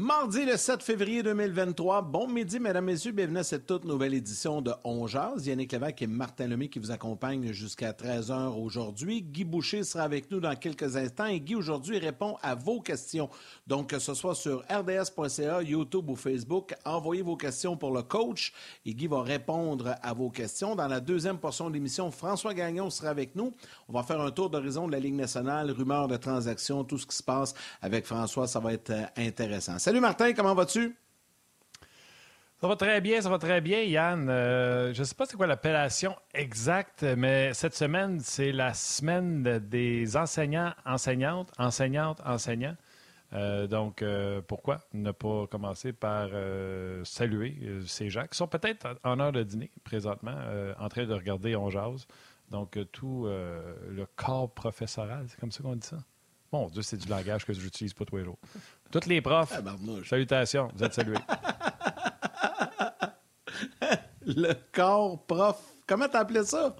Mardi le 7 février 2023. Bon midi, mesdames, messieurs. Bienvenue à cette toute nouvelle édition de On Jazz. Yannick Lévesque et Martin Lemay qui vous accompagnent jusqu'à 13h aujourd'hui. Guy Boucher sera avec nous dans quelques instants et Guy aujourd'hui répond à vos questions. Donc, que ce soit sur rds.ca, YouTube ou Facebook, envoyez vos questions pour le coach et Guy va répondre à vos questions. Dans la deuxième portion de l'émission, François Gagnon sera avec nous. On va faire un tour d'horizon de la Ligue nationale, rumeurs de transactions, tout ce qui se passe avec François. Ça va être euh, intéressant. Salut Martin, comment vas-tu? Ça va très bien, ça va très bien, Yann. Euh, je ne sais pas c'est quoi l'appellation exacte, mais cette semaine, c'est la semaine des enseignants, enseignantes, enseignantes, enseignants. Euh, donc, euh, pourquoi ne pas commencer par saluer ces gens qui sont peut-être en heure de dîner présentement, en train de regarder On Jase. Donc, tout le corps professoral, c'est comme ça qu'on dit ça? Bon Dieu, c'est du langage que j'utilise pas tous les jours. Toutes les profs, salutations, vous êtes salués. le corps prof. Comment t'appelais ça?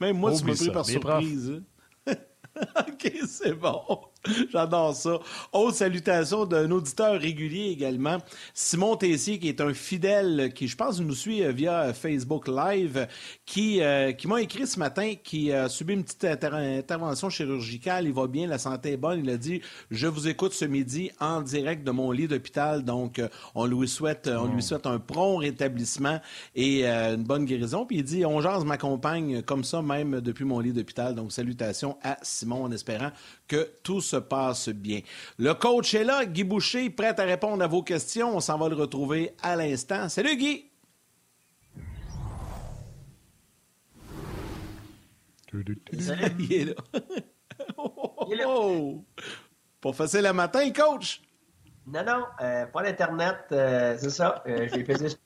Même moi, tu m'as pris par surprise. Hein. OK, c'est bon. J'adore ça. Autre salutation d'un auditeur régulier également, Simon Tessier, qui est un fidèle, qui je pense nous suit euh, via Facebook Live, qui, euh, qui m'a écrit ce matin, qui a subi une petite intervention chirurgicale. Il va bien, la santé est bonne. Il a dit Je vous écoute ce midi en direct de mon lit d'hôpital. Donc, euh, on lui souhaite, on lui oh. souhaite un prompt rétablissement et une bonne guérison. Puis il dit On jase m'accompagne comme ça, même depuis mon lit d'hôpital. Donc, salutations à Simon en espérant que tout se passe bien. Le coach est là, Guy Boucher, prêt à répondre à vos questions. On s'en va le retrouver à l'instant. Salut Guy! Il est là. Il est là. Oh! Pas facile le matin, coach? Non, non, euh, pas l'Internet, euh, c'est ça. Euh, j'ai pesé sur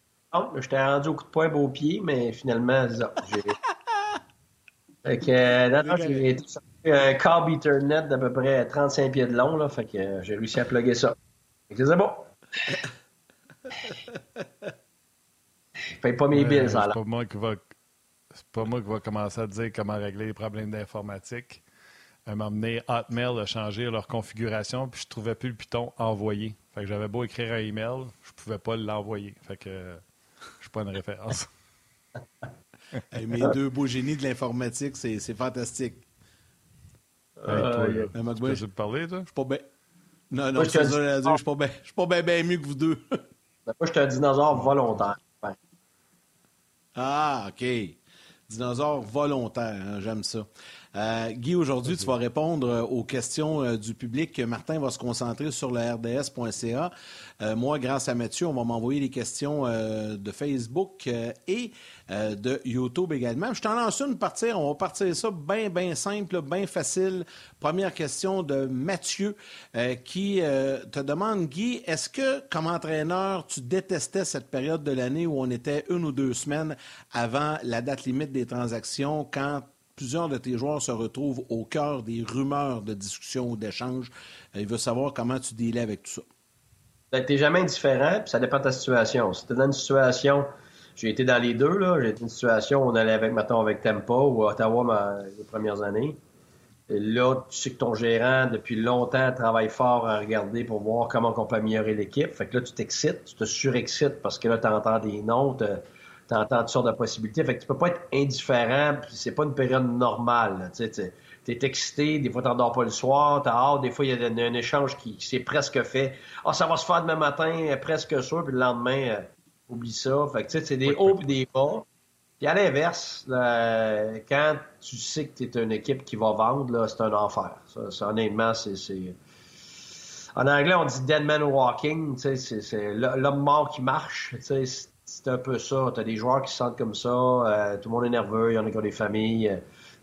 J'étais rendu au coup de poing au pied, mais finalement, c'est ça. Fait que, non, non, j'ai un câble Ethernet d'à peu près 35 pieds de long, là, fait que euh, j'ai réussi à plugger ça. c'est bon. Je paye pas mes billes, ça, C'est pas moi qui va... C'est pas moi qui va commencer à dire comment régler les problèmes d'informatique. Un moment donné, Hotmail a changé leur configuration, puis je trouvais plus le piton envoyé. Fait que j'avais beau écrire un email, je pouvais pas l'envoyer. Fait que je suis pas une référence. mes deux beaux génies de l'informatique, c'est fantastique. Euh, toi, tu peux parler, toi? Je suis pas bien. Non, non, je suis pas bien je suis pas bien mieux que vous deux. Ben, moi, je suis un dinosaure volontaire. Ah, OK. Dinosaure volontaire, hein, j'aime ça. Euh, Guy, aujourd'hui, tu vas répondre euh, aux questions euh, du public. Martin va se concentrer sur le rds.ca. moi, grâce à Mathieu, on va m'envoyer les questions de Facebook et de YouTube également. Je t'en lance une partir. On va partir ça bien, bien simple, bien facile. Première question de Mathieu qui te demande, Guy, est-ce que, comme entraîneur, tu détestais cette période de l'année où on était une ou deux semaines avant la date limite des transactions quand plusieurs de tes joueurs se retrouvent au cœur des rumeurs de discussion ou d'échange. Euh, il veut savoir comment tu délais avec tout ça. Ben, tu n'es jamais indifférent, puis ça dépend de ta situation. Si tu es dans une situation, j'ai été dans les deux, là. J'ai été dans une situation où on allait avec, maintenant avec Tampa ou Ottawa les premières années. Là, tu sais que ton gérant, depuis longtemps, travaille fort à regarder pour voir comment on peut améliorer l'équipe. Fait que là, tu t'excites, tu te surexcites parce que là, tu entends des noms, tu entends toutes sortes de possibilités. Fait que tu peux pas être indifférent, c'est pas une période normale. Tu es excité, des fois tu n'endors pas le soir, tu hâte, des fois il y a un, échange qui, s'est presque fait. Ah, ça va se faire demain matin, euh, presque sûr, puis le lendemain, euh, oublie ça. Fait que tu sais, c'est des hauts et des bas. Puis à l'inverse, quand tu sais que tu es une équipe qui va vendre, c'est un enfer. Ça, honnêtement, c'est. En anglais, on dit dead man walking, c'est l'homme mort qui marche c'est un peu ça. Tu as des joueurs qui se sentent comme ça. Euh, tout le monde est nerveux. Il y en a qui ont des familles. Euh,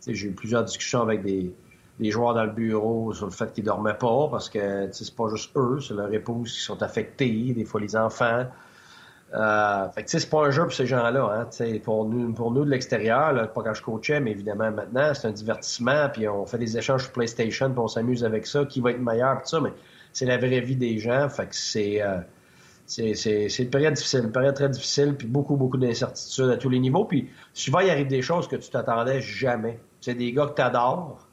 j'ai eu plusieurs discussions avec des, joueurs dans le bureau sur le fait qu'ils dormaient pas parce que c'est pas juste eux, c'est leurs épouses qui sont affectés, des fois les enfants. Euh, fait que c'est pas un jeu pour ces gens-là. Hein, pour nous, pour nous de l'extérieur, pas quand je coachais, mais évidemment maintenant, c'est un divertissement, puis on fait des échanges sur PlayStation, puis on s'amuse avec ça, qui va être meilleur, tout ça, mais c'est la vraie vie des gens. Fait que c'est c'est une période difficile, une période très difficile, puis beaucoup, beaucoup d'incertitudes à tous les niveaux. Puis souvent, il arrive des choses que tu t'attendais jamais. C'est des gars que tu adores,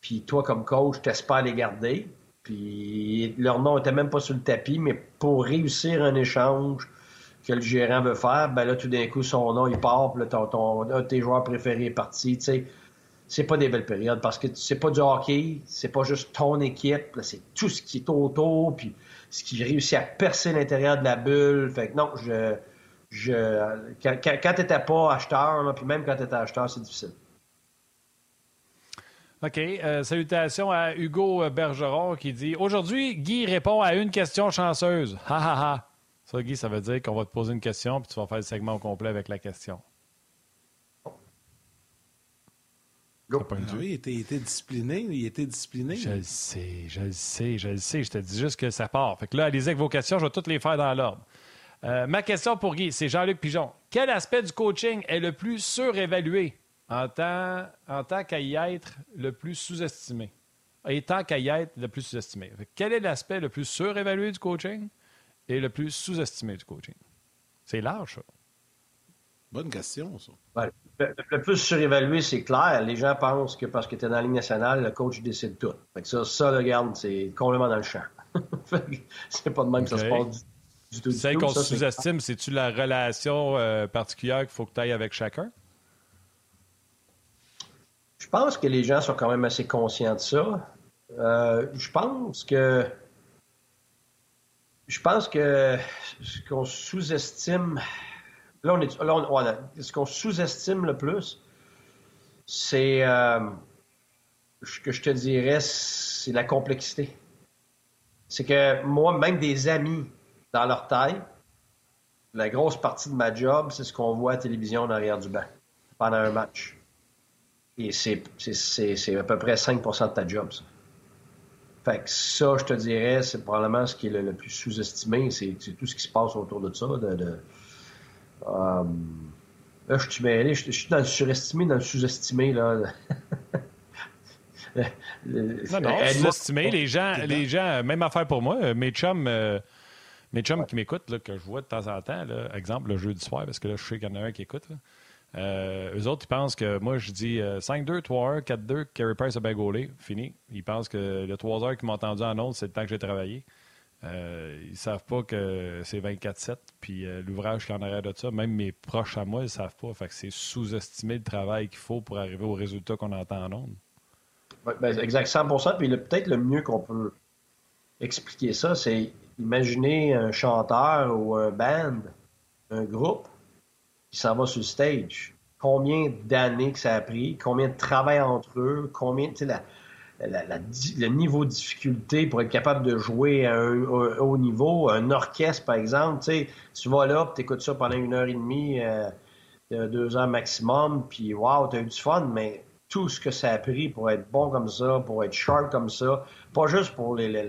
puis toi, comme coach, tu espères les garder. Puis leur nom n'était même pas sur le tapis, mais pour réussir un échange que le gérant veut faire, ben là, tout d'un coup, son nom, il part, puis là, ton, tes joueurs préférés est parti, tu sais. C'est pas des belles périodes parce que c'est pas du hockey, c'est pas juste ton équipe, c'est tout ce qui est autour, puis ce qui réussit à percer l'intérieur de la bulle. Fait que non, je, je, quand, quand, t'étais pas acheteur, puis même quand tu étais acheteur, c'est difficile. OK. Euh, salutations à Hugo Bergeron qui dit Aujourd'hui, Guy répond à une question chanceuse. Ha ha ha. Ça, Guy, ça veut dire qu'on va te poser une question puis tu vas faire le segment au complet avec la question. Ah il, était, discipliné, il était discipliné. Je le sais, je le sais, je le sais. Je te dis juste que ça part. Fait que là, allez-y avec vos questions, je vais toutes les faire dans l'ordre. Euh, ma question pour Guy, c'est Jean-Luc Pigeon. Quel aspect du coaching est le plus surévalué en tant, en tant qu'à y être le plus sous-estimé? Et tant qu'à y être le plus sous-estimé. Quel est l'aspect le plus surévalué du coaching et le plus sous-estimé du coaching? C'est large, ça. Bonne question, ça. le, plus surévalué, c'est clair. Les gens pensent que parce que tu es dans la Ligue nationale, le coach décide tout. Fait que ça, ça, regarde, c'est complètement dans le champ. c'est pas de même que ça se passe du, tout. Celle qu'on sous-estime, c'est-tu la relation euh, particulière qu'il faut que tu ailles avec chacun? Je pense que les gens sont quand même assez conscients de ça. Euh, je pense que je pense que ce qu'on sous-estime, là on est, là ce qu'on sous-estime le plus, c'est euh, ce que je te dirais, c'est la complexité. C'est que moi, même des amis dans leur taille, la grosse partie de ma job, c'est ce qu'on voit à la télévision en arrière du banc pendant un match. Et c'est à peu près 5% de ta job, ça. Fait que ça, je te dirais, c'est probablement ce qui est le, plus sous-estimé. C'est tout ce qui se passe autour de ça. Euh, là, je suis mêlé. Je, suis dans le surestimé, dans le sous-estimé. Là. non, non, sous-estimé. Les gens, les gens, même affaire pour moi. Mes chums, euh, mes chums qui m'écoutent, que je vois de temps en temps, là, exemple le jeudi soir, parce que là, je sais qu'il y en a un qui écoute. Là. Euh, eux autres, ils pensent que moi, je dis 5-2, 3-1, 4-2, Carey Price a bien gaulé, fini. Ils pensent que le 3 heures qu'ils m'ont entendu en autre, c'est le temps que j'ai travaillé. Euh, ils savent pas que c'est 24-7, puis euh, l'ouvrage qui en arrière de ça, même mes proches à moi, ils savent pas. Fait c'est sous-estimer le travail qu'il faut pour arriver au résultat qu'on entend en ondes. ben, exact, 100 Puis peut-être le mieux qu'on peut expliquer ça, c'est imaginer un chanteur ou un band, un groupe, qui s'en va sur le stage. Combien d'années que ça a pris, combien de travail entre eux, combien, tu sais, le niveau de difficulté pour être capable de jouer à un, haut niveau, un orchestre, par exemple, tu sais, tu vas là, tu écoutes ça pendant une heure et demie, euh, deux heures maximum, puis wow, tu as eu du fun, mais tout ce que ça a pris pour être bon comme ça, pour être sharp comme ça, pas juste pour les,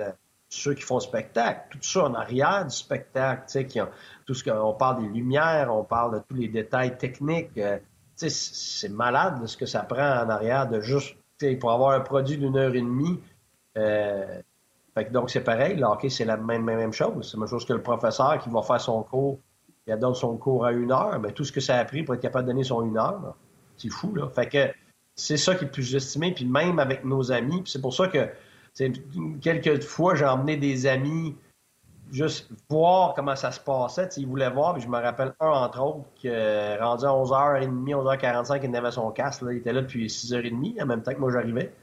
ceux qui font spectacle, tout ça en arrière du spectacle, tu sais, qui ont, tout ce qu'on parle des lumières, on parle de tous les détails techniques. Euh, c'est malade ce que ça prend en arrière de juste pour avoir un produit d'une heure et demie. Euh, donc c'est pareil, le hockey, c'est la même, chose. C'est la même chose que le professeur qui va faire son cours, il donne son cours à une heure, mais tout ce que ça a pris pour être capable de donner son une heure, c'est fou. Là. Fait que c'est ça qui est plus estimé, puis même avec nos amis, c'est pour ça que quelques fois j'ai emmené des amis juste voir comment ça se passait. il voulait voir, puis je me rappelle un entre autres qui euh, rendu à 11h30, 11h45, il avait son casque. Il était là depuis 6h30, en même temps que moi j'arrivais.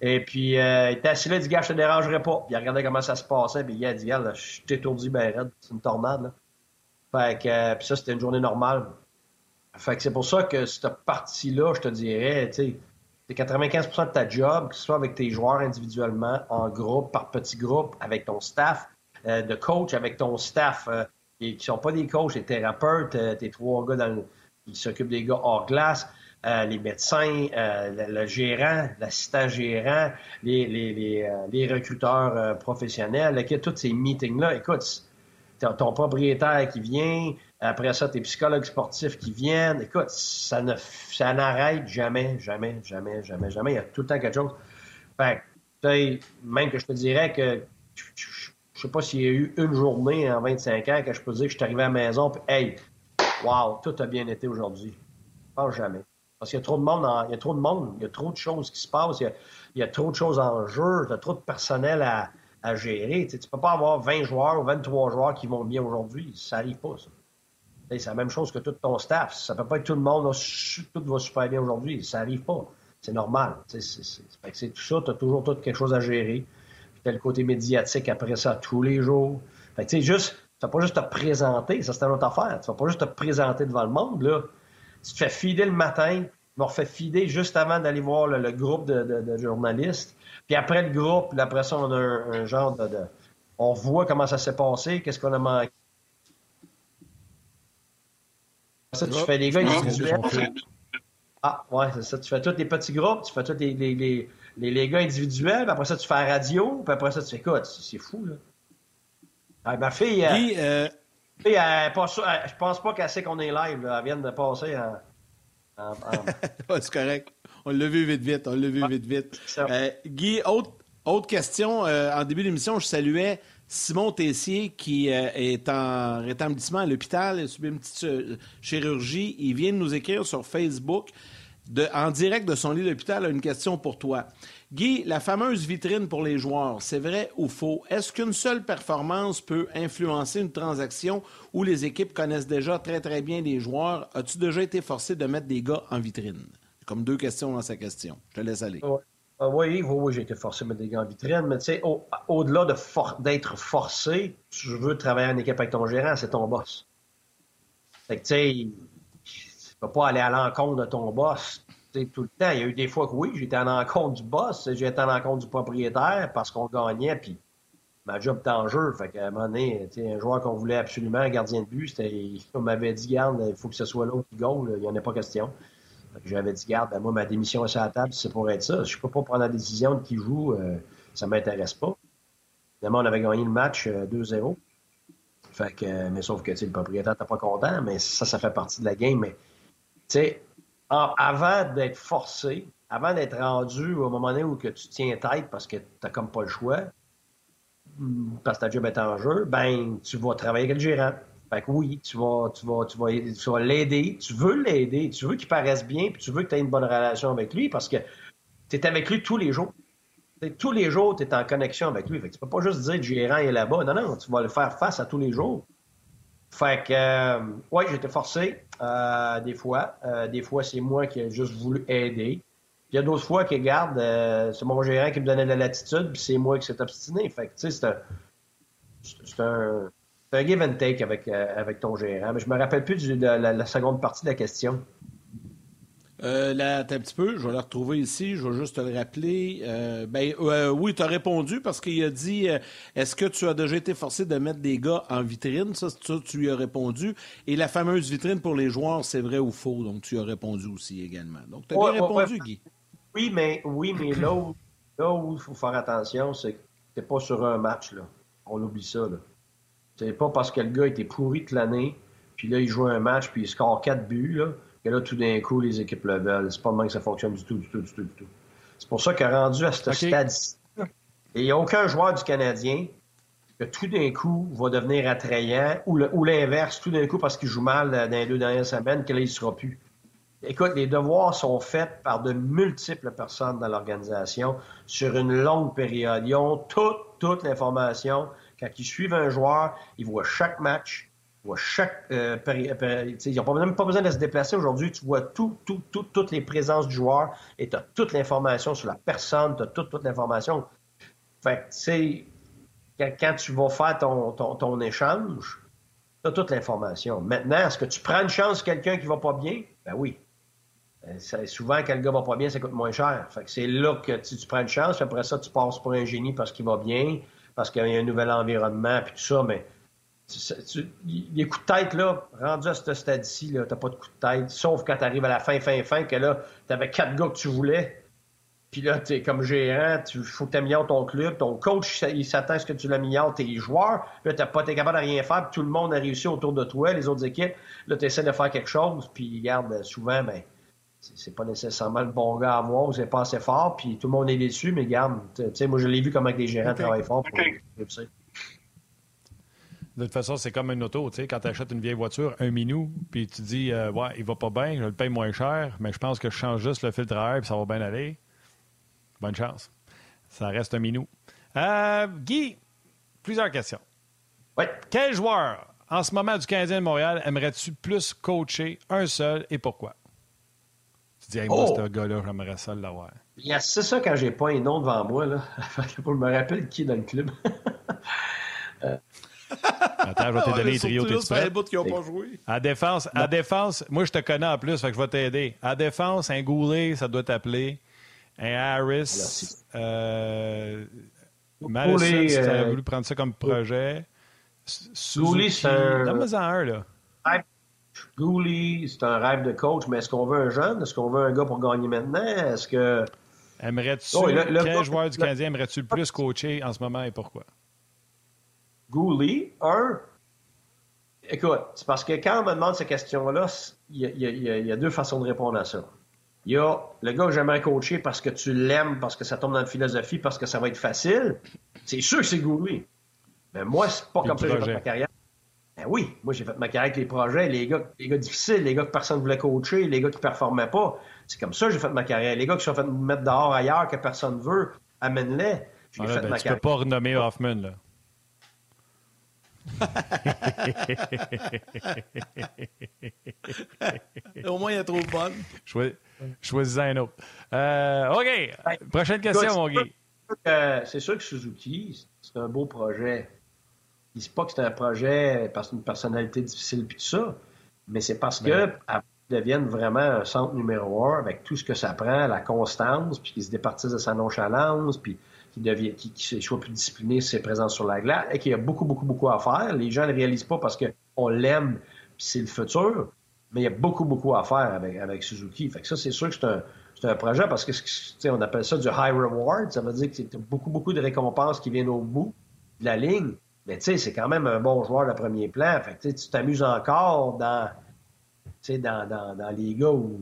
Et puis, euh, il était assis là, il dit, gars, je te dérangerai pas. Puis il regardait comment ça se passait, puis il a dit, gars, je suis étourdi, ben c'est une tornade. Fait que, euh, puis ça, c'était une journée normale. Fait que c'est pour ça que cette partie-là, je te dirais, tu sais, c'est 95% de ta job, que ce soit avec tes joueurs individuellement, en groupe, par petits groupes, avec ton staff, de coach avec ton staff euh, qui ne sont pas des coachs, des thérapeutes, euh, tes trois gars qui s'occupent des gars hors glace, les médecins, le, gérant, l'assistant gérant, les, les, les, recruteurs professionnels, tous ces meetings-là. Écoute, ton propriétaire qui vient, après ça, tes psychologues sportifs qui viennent. Écoute, ça ne ça n'arrête jamais, jamais, jamais, jamais, jamais. Il y a tout le temps quelque chose. Fait même que je te dirais que sais pas s'il y a eu une journée en 25 ans que je peux dire que je suis arrivé à la maison puis hey, wow, tout a bien été aujourd'hui. Pas jamais. Parce qu'il y a trop de monde, il y a trop de monde, il y a trop de choses qui se passent, il y a, trop de choses en jeu, il y a trop de personnel à, gérer. Tu ne peux pas avoir 20 joueurs ou 23 joueurs qui vont bien aujourd'hui. Ça n'arrive pas, ça. C'est la même chose que tout ton staff. Ça ne peut pas être tout le monde, tout va super bien aujourd'hui. Ça n'arrive pas. C'est normal. C'est tout ça, tu as toujours quelque chose à gérer. Tu le côté médiatique après ça tous les jours. Fait que, juste, tu vas pas juste te présenter, ça c'est une autre affaire. Tu vas pas juste te présenter devant le monde. Là. Tu te fais fider le matin, tu m'as refait fider juste avant d'aller voir le, groupe de, journalistes. Puis après le groupe, après ça, on a un, genre de, On voit comment ça s'est passé, qu'est-ce qu'on a manqué. Ça, tu fais les gars individuels. Ah, ouais, c'est ça. Tu fais tous les petits groupes, tu fais tous les, les, les, gars individuels, puis après ça, tu fais la radio, puis après ça, tu fais écoute, c'est fou, là. Ah, ma fille, euh, euh... elle, pas, je pense pas qu'elle sait qu'on est live, là. Elle vient de passer en. c'est correct. On l'a vu vite, vite. On l'a vu vite, vite. Euh, Guy, autre, autre question. Euh, en début d'émission, je saluais Simon Tessier qui euh, est en rétablissement à l'hôpital, il a subi une petite euh, chirurgie. Il vient de nous écrire sur Facebook, en direct de son lit d'hôpital, une question pour toi. Guy, la fameuse vitrine pour les joueurs, c'est vrai ou faux? Est-ce qu'une seule performance peut influencer une transaction où les équipes connaissent déjà très très bien les joueurs? As-tu déjà été forcé de mettre des gars en vitrine? Comme deux questions dans sa question. Je te laisse aller. Ah oui, oui, j'ai été forcé de mettre des gants en vitrine, mais tu sais, au-delà d'être forcé, tu veux travailler en équipe avec ton gérant, c'est ton boss. Fait que tu sais, peux pas aller à l'encontre de ton boss tout le temps. Il y a eu des fois que oui, j'étais à l'encontre du boss, j'étais à l'encontre du propriétaire parce qu'on gagnait, puis ma job était en jeu. Fait qu'à un moment donné, un joueur qu'on voulait absolument, un gardien de but, on m'avait dit, garde, il faut que ce soit l'autre qui gagne, il n'y en a pas question. J'avais dit, garde, ben, moi, ma démission est sur la table, c'est pour être ça. Je ne peux pas prendre la décision de qui joue, euh, ça ne m'intéresse pas. Finalement, on avait gagné le match 2-0. Euh, fait que, mais sauf que le propriétaire n'était pas content, mais ça, ça fait partie de la game. Mais avant d'être forcé, avant d'être rendu au moment où que tu tiens tête parce que tu n'as comme pas le choix, parce que ta job est en jeu, ben tu vas travailler avec le gérant. Fait que oui, tu vas, tu vas, tu vas, l'aider, tu veux l'aider, tu veux qu'il paraisse bien, puis tu veux que tu aies une bonne relation avec lui parce que tu es avec lui tous les jours. tous les jours, tu es en connexion avec lui. Fait que tu peux pas juste dire que le gérant est là-bas. Non, non, tu vas le faire face à tous les jours. Fait que, euh, oui, j'étais forcé euh, des fois. Euh, des fois, c'est moi qui ai juste voulu aider. Il y a d'autres fois qui regarde, c'est mon gérant qui me donnait de la latitude, puis c'est moi qui s'est obstiné. Fait que, tu sais, c'est un, c'est un, un give and take avec, euh, avec ton gérant. Mais je me rappelle plus de la, seconde partie de la question. Euh, là, un petit peu, je vais la retrouver ici, je vais juste te le rappeler. Euh, ben, euh, oui, tu as répondu parce qu'il a dit Est-ce que tu as déjà été forcé de mettre des gars en vitrine? Ça, ça, tu lui as répondu. Et la fameuse vitrine pour les joueurs, c'est vrai ou faux? Donc, tu as répondu aussi également. Donc, tu as bien répondu, Guy. Oui, mais, oui, mais là où, il faut faire attention, c'est que tu pas sur un match. Là. On oublie ça. Là. C'est pas parce que le gars était pourri toute l'année, puis là, il joue un match, puis il score quatre buts, là, que là, tout d'un coup, les équipes le veulent. C'est pas même que ça fonctionne du tout, du tout, du tout, du tout. C'est pour ça que rendu à ce stade-ci, il n'y a aucun joueur du Canadien que tout d'un coup va devenir attrayant, ou l'inverse, tout d'un coup, parce qu'il joue mal dans les deux dernières semaines, que là, il ne sera plus. Écoute, les devoirs sont faits par de multiples personnes dans l'organisation sur une longue période. Ils ont toute, toute l'information. Quand ils suivent un joueur, ils voient chaque match, ils voient chaque. Euh, ils n'ont même pas besoin de se déplacer aujourd'hui. Tu vois tout, tout, tout, toutes les présences du joueur et tu as toute l'information sur la personne, tu as toute, toute l'information. Fait que, tu sais, quand, tu vas faire ton, ton, échange, tu as toute l'information. Maintenant, est-ce que tu prends une chance quelqu'un qui va pas bien? Ben oui. Euh, souvent, quand le gars va pas bien, ça coûte moins cher. Fait que c'est là que tu, prends une chance, après ça, tu passes pour un génie parce qu'il va bien parce qu'il y a un nouvel environnement, puis tout ça, mais les coups de tête, là, rendu à ce stade-ci, tu n'as pas de coups de tête, sauf quand tu arrives à la fin, fin, fin, que là, tu avais quatre gars que tu voulais, puis là, tu es comme gérant, il faut que tu améliores ton club, ton coach, il s'attend à ce que tu l'améliores, tes joueurs, là, tu pas été capable de rien faire, puis tout le monde a réussi autour de toi, les autres équipes, là, tu essaies de faire quelque chose, puis regarde, souvent, ben, c'est pas nécessairement le bon gars à avoir c'est pas assez fort, puis tout le monde est déçu, mais garde, tu sais, moi je l'ai vu comme avec des gérants travaillent fort pour réussir. De toute façon, c'est comme une auto, tu sais, quand tu achètes une vieille voiture, un minou, puis tu dis, euh, ouais, il va pas bien, je le paye moins cher, mais je pense que je change juste le filtre à air, puis ça va bien aller. Bonne chance. Ça reste un minou. Euh, Guy, plusieurs questions. Oui. Quel joueur, en ce moment du Canadien de Montréal, aimerais-tu plus coacher un seul et pourquoi? Tu dis, hey, moi, Oh! ce gars-là, j'aimerais ça l'avoir. Yes, c'est ça quand j'ai pas un nom devant moi, là. Pour me rappeler qui est dans le club. Attends, je vais te donner les trios. là, ça fait un bout qu'ils n'ont pas joué. À défense, à défense, moi, je te connais en plus, fait que je vais t'aider. À défense, un Goulet, ça doit t'appeler. Un Harris. Euh, Madison, Goulet, si tu avais euh, voulu prendre ça comme projet. Goulet, c'est un- là. Gouli, c'est un rêve de coach, mais est-ce qu'on veut un jeune? Est-ce qu'on veut un gars pour gagner maintenant? Est-ce que. Aimerais-tu, Oh, le- quel joueur du Canadien aimerais-tu le plus coacher en ce moment et pourquoi? Gouli, un. Écoute, c'est parce que quand on me demande ces questions-là, il y, a- y y deux façons de répondre à ça. Il y a le gars que j'aimerais coacher parce que tu l'aimes, parce que ça tombe dans la philosophie, parce que ça va être facile. C'est sûr que c'est Gouli. Mais moi, c'est pas comme ça que j'ai fait ma carrière. Ben oui, moi j'ai fait ma carrière avec les projets, les gars, les gars difficiles, les gars que personne ne voulait coacher, les gars qui performaient pas. C'est comme ça que j'ai fait ma carrière. Les gars qui sont fait mettre dehors ailleurs que personne veut, amène-les. J'ai fait ben, ma tu peux pas renommer Hoffman, là. Au moins, il est trop bonne. Choi- Choisis un autre. Euh, OK. Prochaine question, Écoute, mon Guy. C'est sûr que Suzuki, c'est un beau projet. Je dis pas que c'est un projet parce qu'une personnalité difficile puis tout ça, mais c'est parce que Ben. elle devienne vraiment un centre numéro un avec tout ce que ça prend, la constance, puis qu'il se départisse de sa nonchalance, puis qu'il devienne, qu'il, qu'il soit plus discipliné c'est présent sur la glace, et qu'il y a beaucoup, beaucoup, beaucoup à faire. Les gens ne le réalisent pas parce qu'on l'aime, puis c'est le futur, mais il y a beaucoup, beaucoup à faire avec, Suzuki. Fait que ça, c'est sûr que c'est un, c'est un projet parce que on appelle ça du high reward. Ça veut dire que c'est beaucoup, beaucoup de récompenses qui viennent au bout de la ligne. Mais tu sais, c'est quand même un bon joueur de premier plan. Fait que tu t'amuses encore dans, dans, dans, dans les gars où,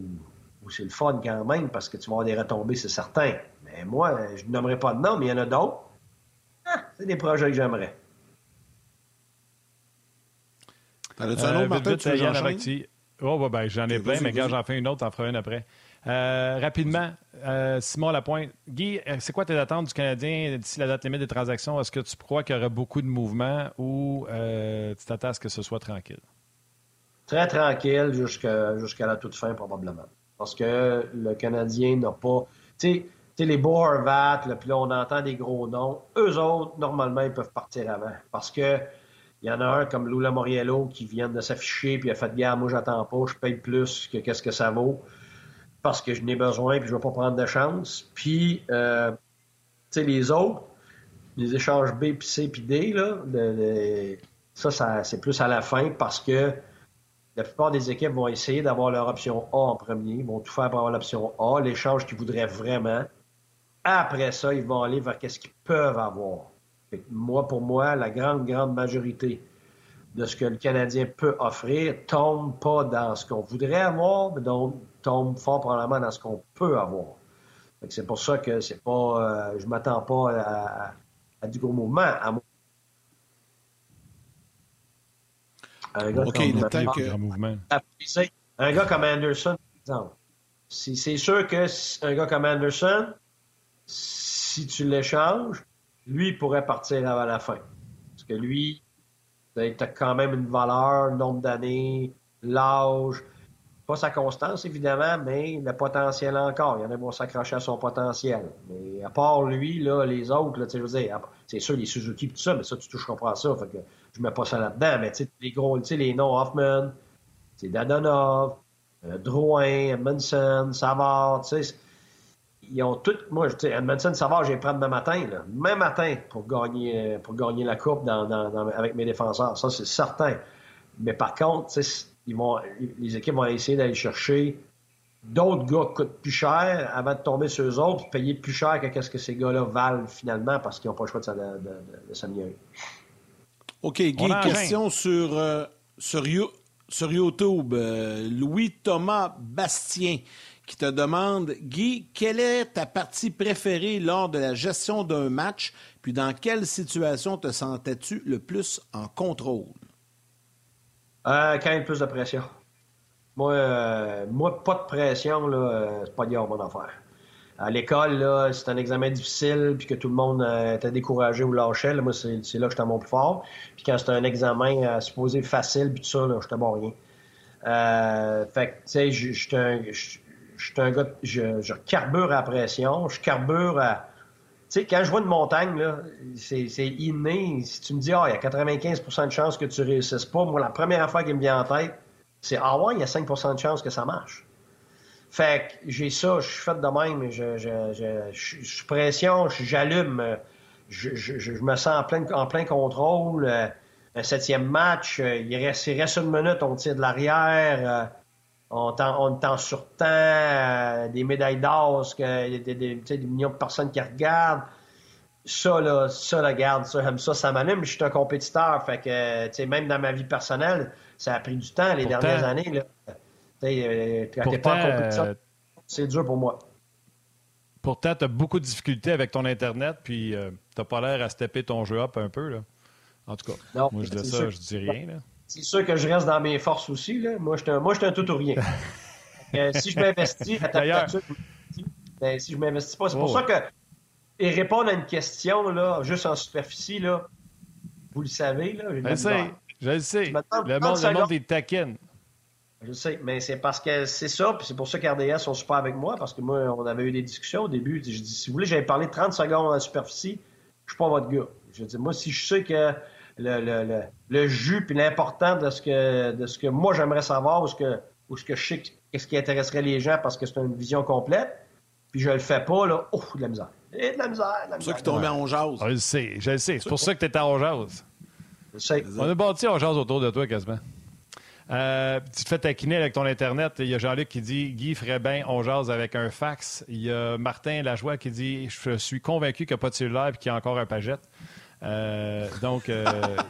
où c'est le fun quand même parce que tu vas avoir des retombées, c'est certain. Mais moi, je ne nommerai pas de nom, mais il y en a d'autres. Ah, c'est des projets que j'aimerais. T'en as-tu un autre, vite, Martin? vite, Tu veux Yann j'enchaîne? Aracti. Oh, ben, j'en ai plein, mais quand vas-y. j'en fais une autre, t'en feras une après. Euh, rapidement, euh, Simon Lapointe. Guy, euh, c'est quoi tes attentes du Canadien d'ici la date limite des transactions? Est-ce que tu crois qu'il y aura beaucoup de mouvements ou euh, tu t'attends à ce que ce soit tranquille? Très tranquille jusqu'à la toute fin, probablement. Parce que le Canadien n'a pas. Tu sais, les beaux Horvat, puis là, on entend des gros noms. Eux autres, normalement, ils peuvent partir avant. Parce que il y en a un comme Lula Moriello qui vient de s'afficher, puis a fait Gars, moi, j'attends pas, je paye plus que qu'est-ce que ça vaut. Parce que je n'ai besoin, puis je ne vais pas prendre de chance. Puis, euh, tu sais, les autres, les échanges B, puis C, puis D, là, ça, ça c'est plus à la fin parce que la plupart des équipes vont essayer d'avoir leur option A en premier, vont tout faire pour avoir l'option A, l'échange qu'ils voudraient vraiment. Après ça, ils vont aller vers qu'est-ce qu'ils peuvent avoir. Moi, pour moi, la grande, grande majorité de ce que le Canadien peut offrir tombe pas dans ce qu'on voudrait avoir, mais donc tombe fort probablement dans ce qu'on peut avoir. C'est pour ça que c'est pas, euh, je m'attends pas à, à- à du gros mouvement. À un gars comme- que-. Un gars comme Anderson, par exemple. C'est sûr que un gars comme Anderson, si tu l'échanges, lui pourrait partir avant la fin. Parce que lui, tu as quand même une valeur, le nombre d'années, l'âge, pas sa constance évidemment, mais le potentiel encore. Il y en a qui vont s'accrocher à son potentiel. Mais à part lui, là, les autres, je veux dire, c'est sûr les Suzuki tout ça, mais ça, tu toucheras pas à ça. Fait que je mets pas ça là-dedans. Mais tu sais, les gros, tu sais, les noms Hoffman, c'est Dadonov, euh, Drouin, Edmondson, Savard, tu sais, ils ont tout. Moi, je- tu sais, Edmondson, Savard, j'ai prendre demain matin, là, même matin, pour gagner, euh, pour gagner la coupe dans- dans- dans- avec mes défenseurs. Ça, c'est certain. Mais par contre, ils vont, les équipes vont essayer d'aller chercher d'autres gars qui coûtent plus cher avant de tomber sur eux autres, puis payer plus cher que qu'est-ce que ces gars-là valent finalement parce qu'ils n'ont pas le choix de, de, de- de s'améliorer. OK, Guy, question sur, euh, sur, You- sur YouTube. Euh, Louis-Thomas Bastien qui te demande Guy, quelle est ta partie préférée lors de la gestion d'un match? Puis dans quelle situation te sentais-tu le plus en contrôle? Euh, quand il y a plus de pression. Moi, euh, moi, pas de pression, là, euh, c'est pas dire mon affaire. à l'école, c'est un examen difficile, puis que tout le monde euh, était découragé ou lâchait, moi, c'est là que j'étais mon plus fort. Puis quand c'était un examen euh, supposé facile, puis tout ça, là, j'étais bon rien. Fait que, tu sais, un, un gars, je, je carbure à pression, je carbure à... Tu sais, quand je vois une montagne, c'est inné. Si tu me dis, ah, il y a 95% de chances que tu réussisses pas, moi, la première affaire qui me vient en tête, c'est, ah ouais, il y a 5% de chances que ça marche. Fait que j'ai ça, je suis fait de même, je, je, je, je, suis pression, j'allume, je, je, me sens en plein, en plein contrôle. Euh, un septième match, euh, il reste, il reste une minute, on tire de l'arrière, euh, on, on est en surtemps, des médailles d'or, des, des, des, millions de personnes qui regardent. Ça, là, ça, la garde, ça, ça, ça m'allume. Je suis un compétiteur, fait que, tu sais, même dans ma vie personnelle, ça a pris du temps les dernières années, là. Euh, euh, c'est dur pour moi. Pourtant, tu as beaucoup de difficultés avec ton Internet, puis euh, tu n'as pas l'air à stepper ton jeu up un peu. Là. En tout cas, moi, je dis ça, je dis rien. C'est sûr que je reste dans mes forces aussi. Là. Moi, je suis un, un, tout ou rien. si je m'investis, ben, si je m'investis pas, c'est pour oh, ça que et répondre à une question là, juste en superficie, là, vous le savez. Là, je le sais, je le sais. Le monde, le monde est taquine. Je sais, mais c'est parce que c'est ça, puis c'est pour ça qu'RDS sont super avec moi, parce que moi, on avait eu des discussions au début. Je dis, si vous voulez, j'avais parlé 30 secondes en superficie, je suis pas votre gars. Je dis, moi, si je sais que le, le, le, le jus puis l'important de ce que de ce que moi j'aimerais savoir ou ce que ou ce que je sais qu'est-ce qui intéresserait les gens parce que c'est une vision complète, puis je le fais pas, là, oh, de la misère. Et de la misère, de la misère. C'est pour ça qu'il tombait en jase. Je le sais, je le sais. C'est pour ça que tu étais en jase. Je sais. On a bâti en jase autour de toi quasiment. Euh, tu te fais taquiner avec ton Internet. Il y a Jean-Luc qui dit Guy ferait bien, on jase avec un fax. Il y a Martin Lajoie qui dit Je suis convaincu qu'il n'y a pas de cellulaire et qu'il y a encore un pagette. Euh, donc, euh,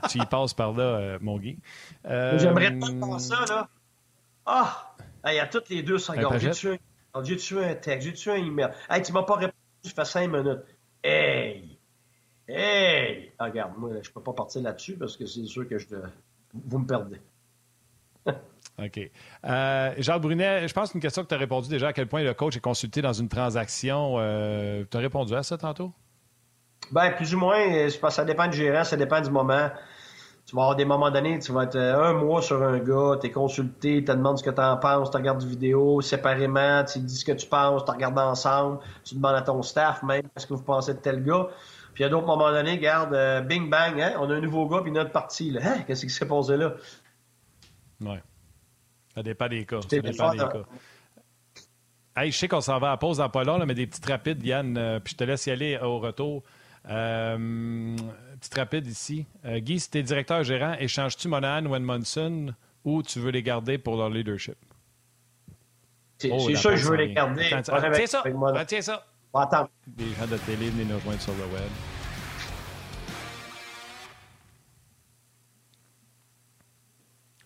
tu y passes par là, mon Guy. J'aimerais pas faire ça, là. Ah! Il y a toutes les deux. J'ai tué, j'ai tué un texte, j'ai tué un email. Hey, tu m'as pas répondu, ça fait cinq minutes. Hey! Hey! Ah, regarde, moi, je peux pas partir là-dessus parce que c'est sûr que je... vous me perdez. OK. Euh, Jacques Brunet, je pense que c'est une question que tu as répondu déjà à quel point le coach est consulté dans une transaction. Euh, tu as répondu à ça tantôt? Bien, plus ou moins. Ça dépend du gérant, ça dépend du moment. Tu vas avoir des moments donnés, tu vas être euh, un mois sur un gars, tu es consulté, tu te demandes ce que tu en penses, tu regardes des vidéos séparément, tu dis ce que tu penses, tu regardes ensemble, tu demandes à ton staff même ce que vous pensez de tel gars? Puis il y a d'autres moments donnés, regarde, euh, bing bang, hein, on a un nouveau gars, puis notre partie. Hein, qu'est-ce qui s'est passé là? Oui. Ça dépend des cas. Ça dépend des cas. Hey, je sais qu'on s'en va à pause dans pas long, mais des petites rapides, Yann, euh, puis je te laisse y aller au retour. Euh, petite rapide ici. Euh, Guy, si tu es directeur gérant, échanges-tu Monahan ou Edmondson ou tu veux les garder pour leur leadership? C'est oh, sûr que je veux les garder. Attends, retiens ça. Retiens ça. Attends. Les gens de télé, venez nous rejoindre sur le web.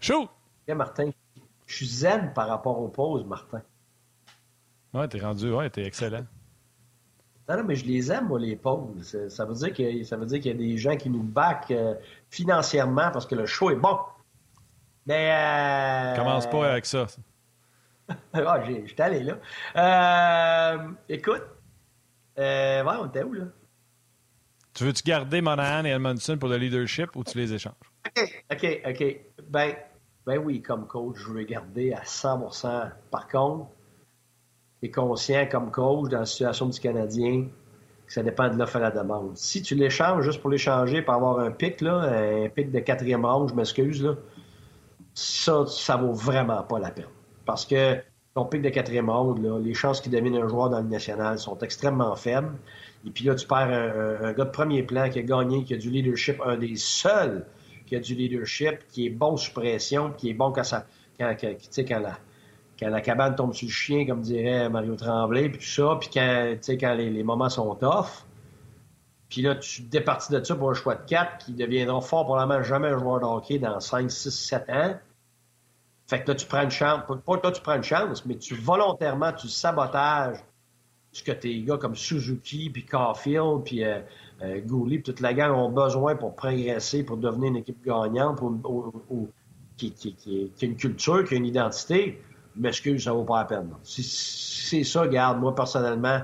Shoot! Martin, je suis zen par rapport aux pauses, Martin. Ouais, t'es rendu, ouais, t'es excellent. Non, non, mais je les aime, moi, les pauses. Ça veut dire que ça veut dire qu'il y a des gens qui nous backent euh, financièrement parce que le show est bon. Mais. Euh... Commence pas avec ça. ah, j'étais allé là. Euh, écoute, euh, ouais, on était où, là? Tu veux-tu garder Monahan et Edmondson pour le leadership ou tu les échanges? OK, OK, OK. Ben, ben oui, comme coach, je veux les garder à 100% Par contre, conscient comme coach dans la situation du Canadien que ça dépend de l'offre à la demande. Si tu l'échanges juste pour l'échanger, pour avoir un pic, là, un pic de quatrième round, je m'excuse, là, ça, ça vaut vraiment pas la peine. Parce que ton pic de quatrième round, là, les chances qu'il devienne un joueur dans le national sont extrêmement faibles. Et puis là, tu perds un, gars de premier plan qui a gagné, qui a du leadership, un des seuls qui a du leadership, qui est bon sous pression, qui est bon quand ça, quand, quand la, quand la cabane tombe sur le chien, comme dirait Mario Tremblay, puis tout ça, puis quand, quand les, moments sont tough. Puis là, tu départis de ça pour un choix de 4 qui deviendront fort probablement jamais un joueur de hockey dans 5, 6, 7 ans. Fait que là, tu prends une chance. Pas là, tu prends une chance, mais tu volontairement, tu sabotages ce que tes gars comme Suzuki, puis Caulfield, puis euh, euh, Gouli, toute la gang ont besoin pour progresser, pour devenir une équipe gagnante, qui, a une culture, qui a une identité. Mais que ça vaut pas la peine. Si c'est ça, garde, moi personnellement,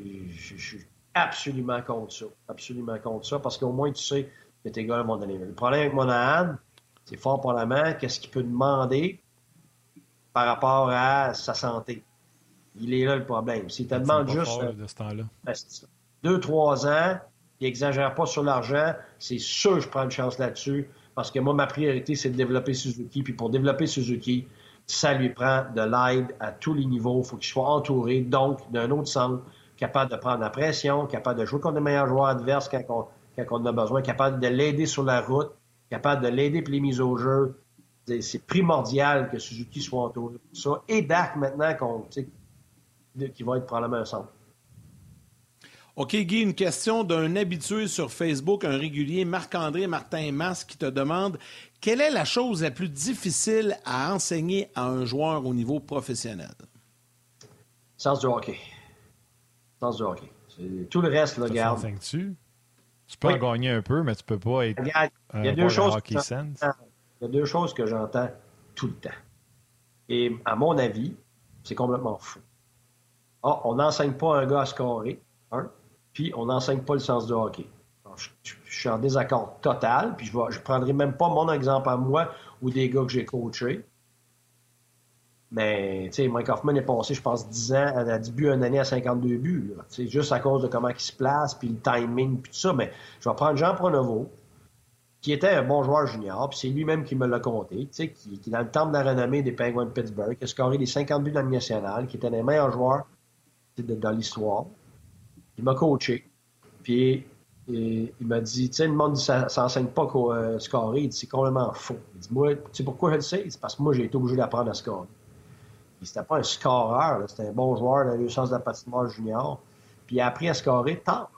je, suis absolument contre ça. Absolument contre ça, parce qu'au moins, tu sais que tes gars vont donner. Le problème avec Monahan, c'est fort pour la main, qu'est-ce qu'il peut demander par rapport à sa santé. Il est là le problème. S'il te demande juste. de ce temps-là. Ben, deux, trois ans, il n'exagère pas sur l'argent, c'est sûr que je prends une chance là-dessus. Parce que moi, ma priorité, c'est de développer Suzuki. Puis pour développer Suzuki, ça lui prend de l'aide à tous les niveaux. Il faut qu'il soit entouré, donc, d'un autre centre, capable de prendre la pression, capable de jouer contre les meilleurs joueurs adverses quand on, quand on a besoin, capable de l'aider sur la route, capable de l'aider pour les mises au jeu. C'est primordial que Suzuki soit entouré pour ça. Et Dak, maintenant, qui va être probablement un centre. OK, Guy, une question d'un habitué sur Facebook, un régulier, Marc-André Martin Mas, qui te demande quelle est la chose la plus difficile à enseigner à un joueur au niveau professionnel? Sens du hockey. Sens du hockey. Tout le reste, le garde. Tu Tu peux en gagner un peu, mais tu peux pas être. il y a deux choses. Il y a deux choses que j'entends tout le temps. Et à mon avis, c'est complètement fou. Ah, on n'enseigne pas un gars à scorer, un puis on n'enseigne pas le sens du hockey. je, suis en désaccord total, puis je ne prendrai même pas mon exemple à moi ou des gars que j'ai coachés. Mais, tu sais, Mike Hoffman est passé, je pense, 10 ans, à début d'une année à 52 buts. C'est juste à cause de comment il se place, puis le timing, puis tout ça. Mais je vais prendre Jean Pronovo, qui était un bon joueur junior, puis c'est lui-même qui me l'a compté, tu qui, qui, dans le temple de la renommée des Penguins de Pittsburgh, qui a scoré les 50 buts dans la nationale, qui était un des meilleurs joueurs de, dans l'histoire. Il m'a coaché. Puis il m'a dit, tu sais, le monde ne s'enseigne pas qu'au euh, scorer. Il dit, c'est complètement faux. Il dit, moi, tu sais pourquoi je le sais? C'est parce que moi, j'ai été obligé d'apprendre à scorer. C'était pas un scoreur, c'était un bon joueur dans le sens de la patinoire junior. Puis il a appris à scorer tard.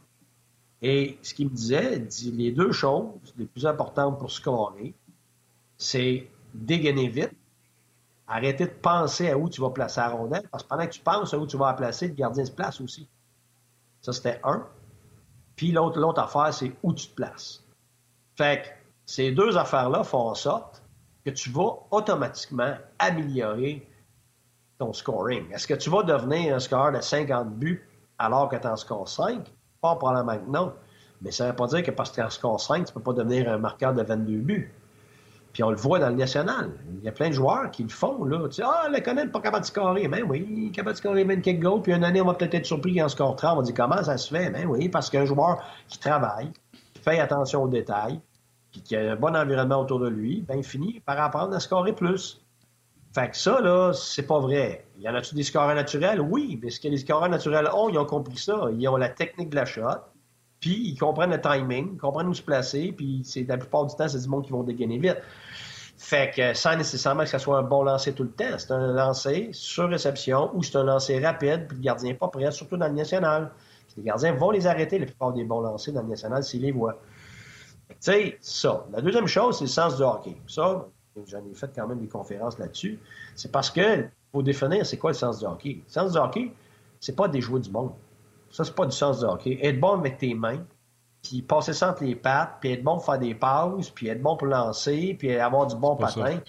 Et ce qu'il me disait, il dit, les deux choses les plus importantes pour scorer, c'est dégainer vite, arrêter de penser à où tu vas placer la rondelle, parce que pendant que tu penses à où tu vas la placer, le gardien se place aussi. Ça, c'était un. Puis l'autre, l'autre affaire, c'est où tu te places. Fait que ces deux affaires-là font en sorte que tu vas automatiquement améliorer ton scoring. Est-ce que tu vas devenir un scoreur de 50 buts alors que tu en scores 5? Pas probablement que non. Mais ça ne veut pas dire que parce que tu en scores 5, tu ne peux pas devenir un marqueur de 22 buts. Puis on le voit dans le national. Il y a plein de joueurs qui le font. Là. Tu sais, ah, le Conan n'est pas capable de scorer. Ben oui, capable de scorer 24 goals. Puis une année, on va peut-être être surpris qu'il en score 30. On dit comment ça se fait? Ben oui, parce qu'un joueur qui travaille, qui fait attention aux détails, puis qui a un bon environnement autour de lui, ben il finit par apprendre à scorer plus. Fait que ça, là, c'est pas vrai. Il y en a-tu des scoreurs naturels? Oui, mais ce que les scoreurs naturels ont, ils ont compris ça. Ils ont la technique de la shot, puis ils comprennent le timing, ils comprennent où se placer, puis c'est la plupart du temps, c'est du monde qui vont dégainer vite. Fait que sans nécessairement que ce soit un bon lancer tout le temps, c'est un lancer sur réception ou c'est un lancer rapide, puis le gardien n'est pas prêt, surtout dans le national. les gardiens vont les arrêter, la plupart des bons lancers dans le national, s'ils les voient. Tu sais, ça. La deuxième chose, c'est le sens du hockey. Ça, j'en ai fait quand même des conférences là-dessus. C'est parce que, faut définir, c'est quoi le sens du hockey? Le sens du hockey, c'est pas des joueurs du monde. Ça, c'est pas du sens du hockey. Être bon avec tes mains, puis passer ça entre les pattes, puis être bon pour faire des pauses, puis être bon pour lancer, puis avoir du bon patin.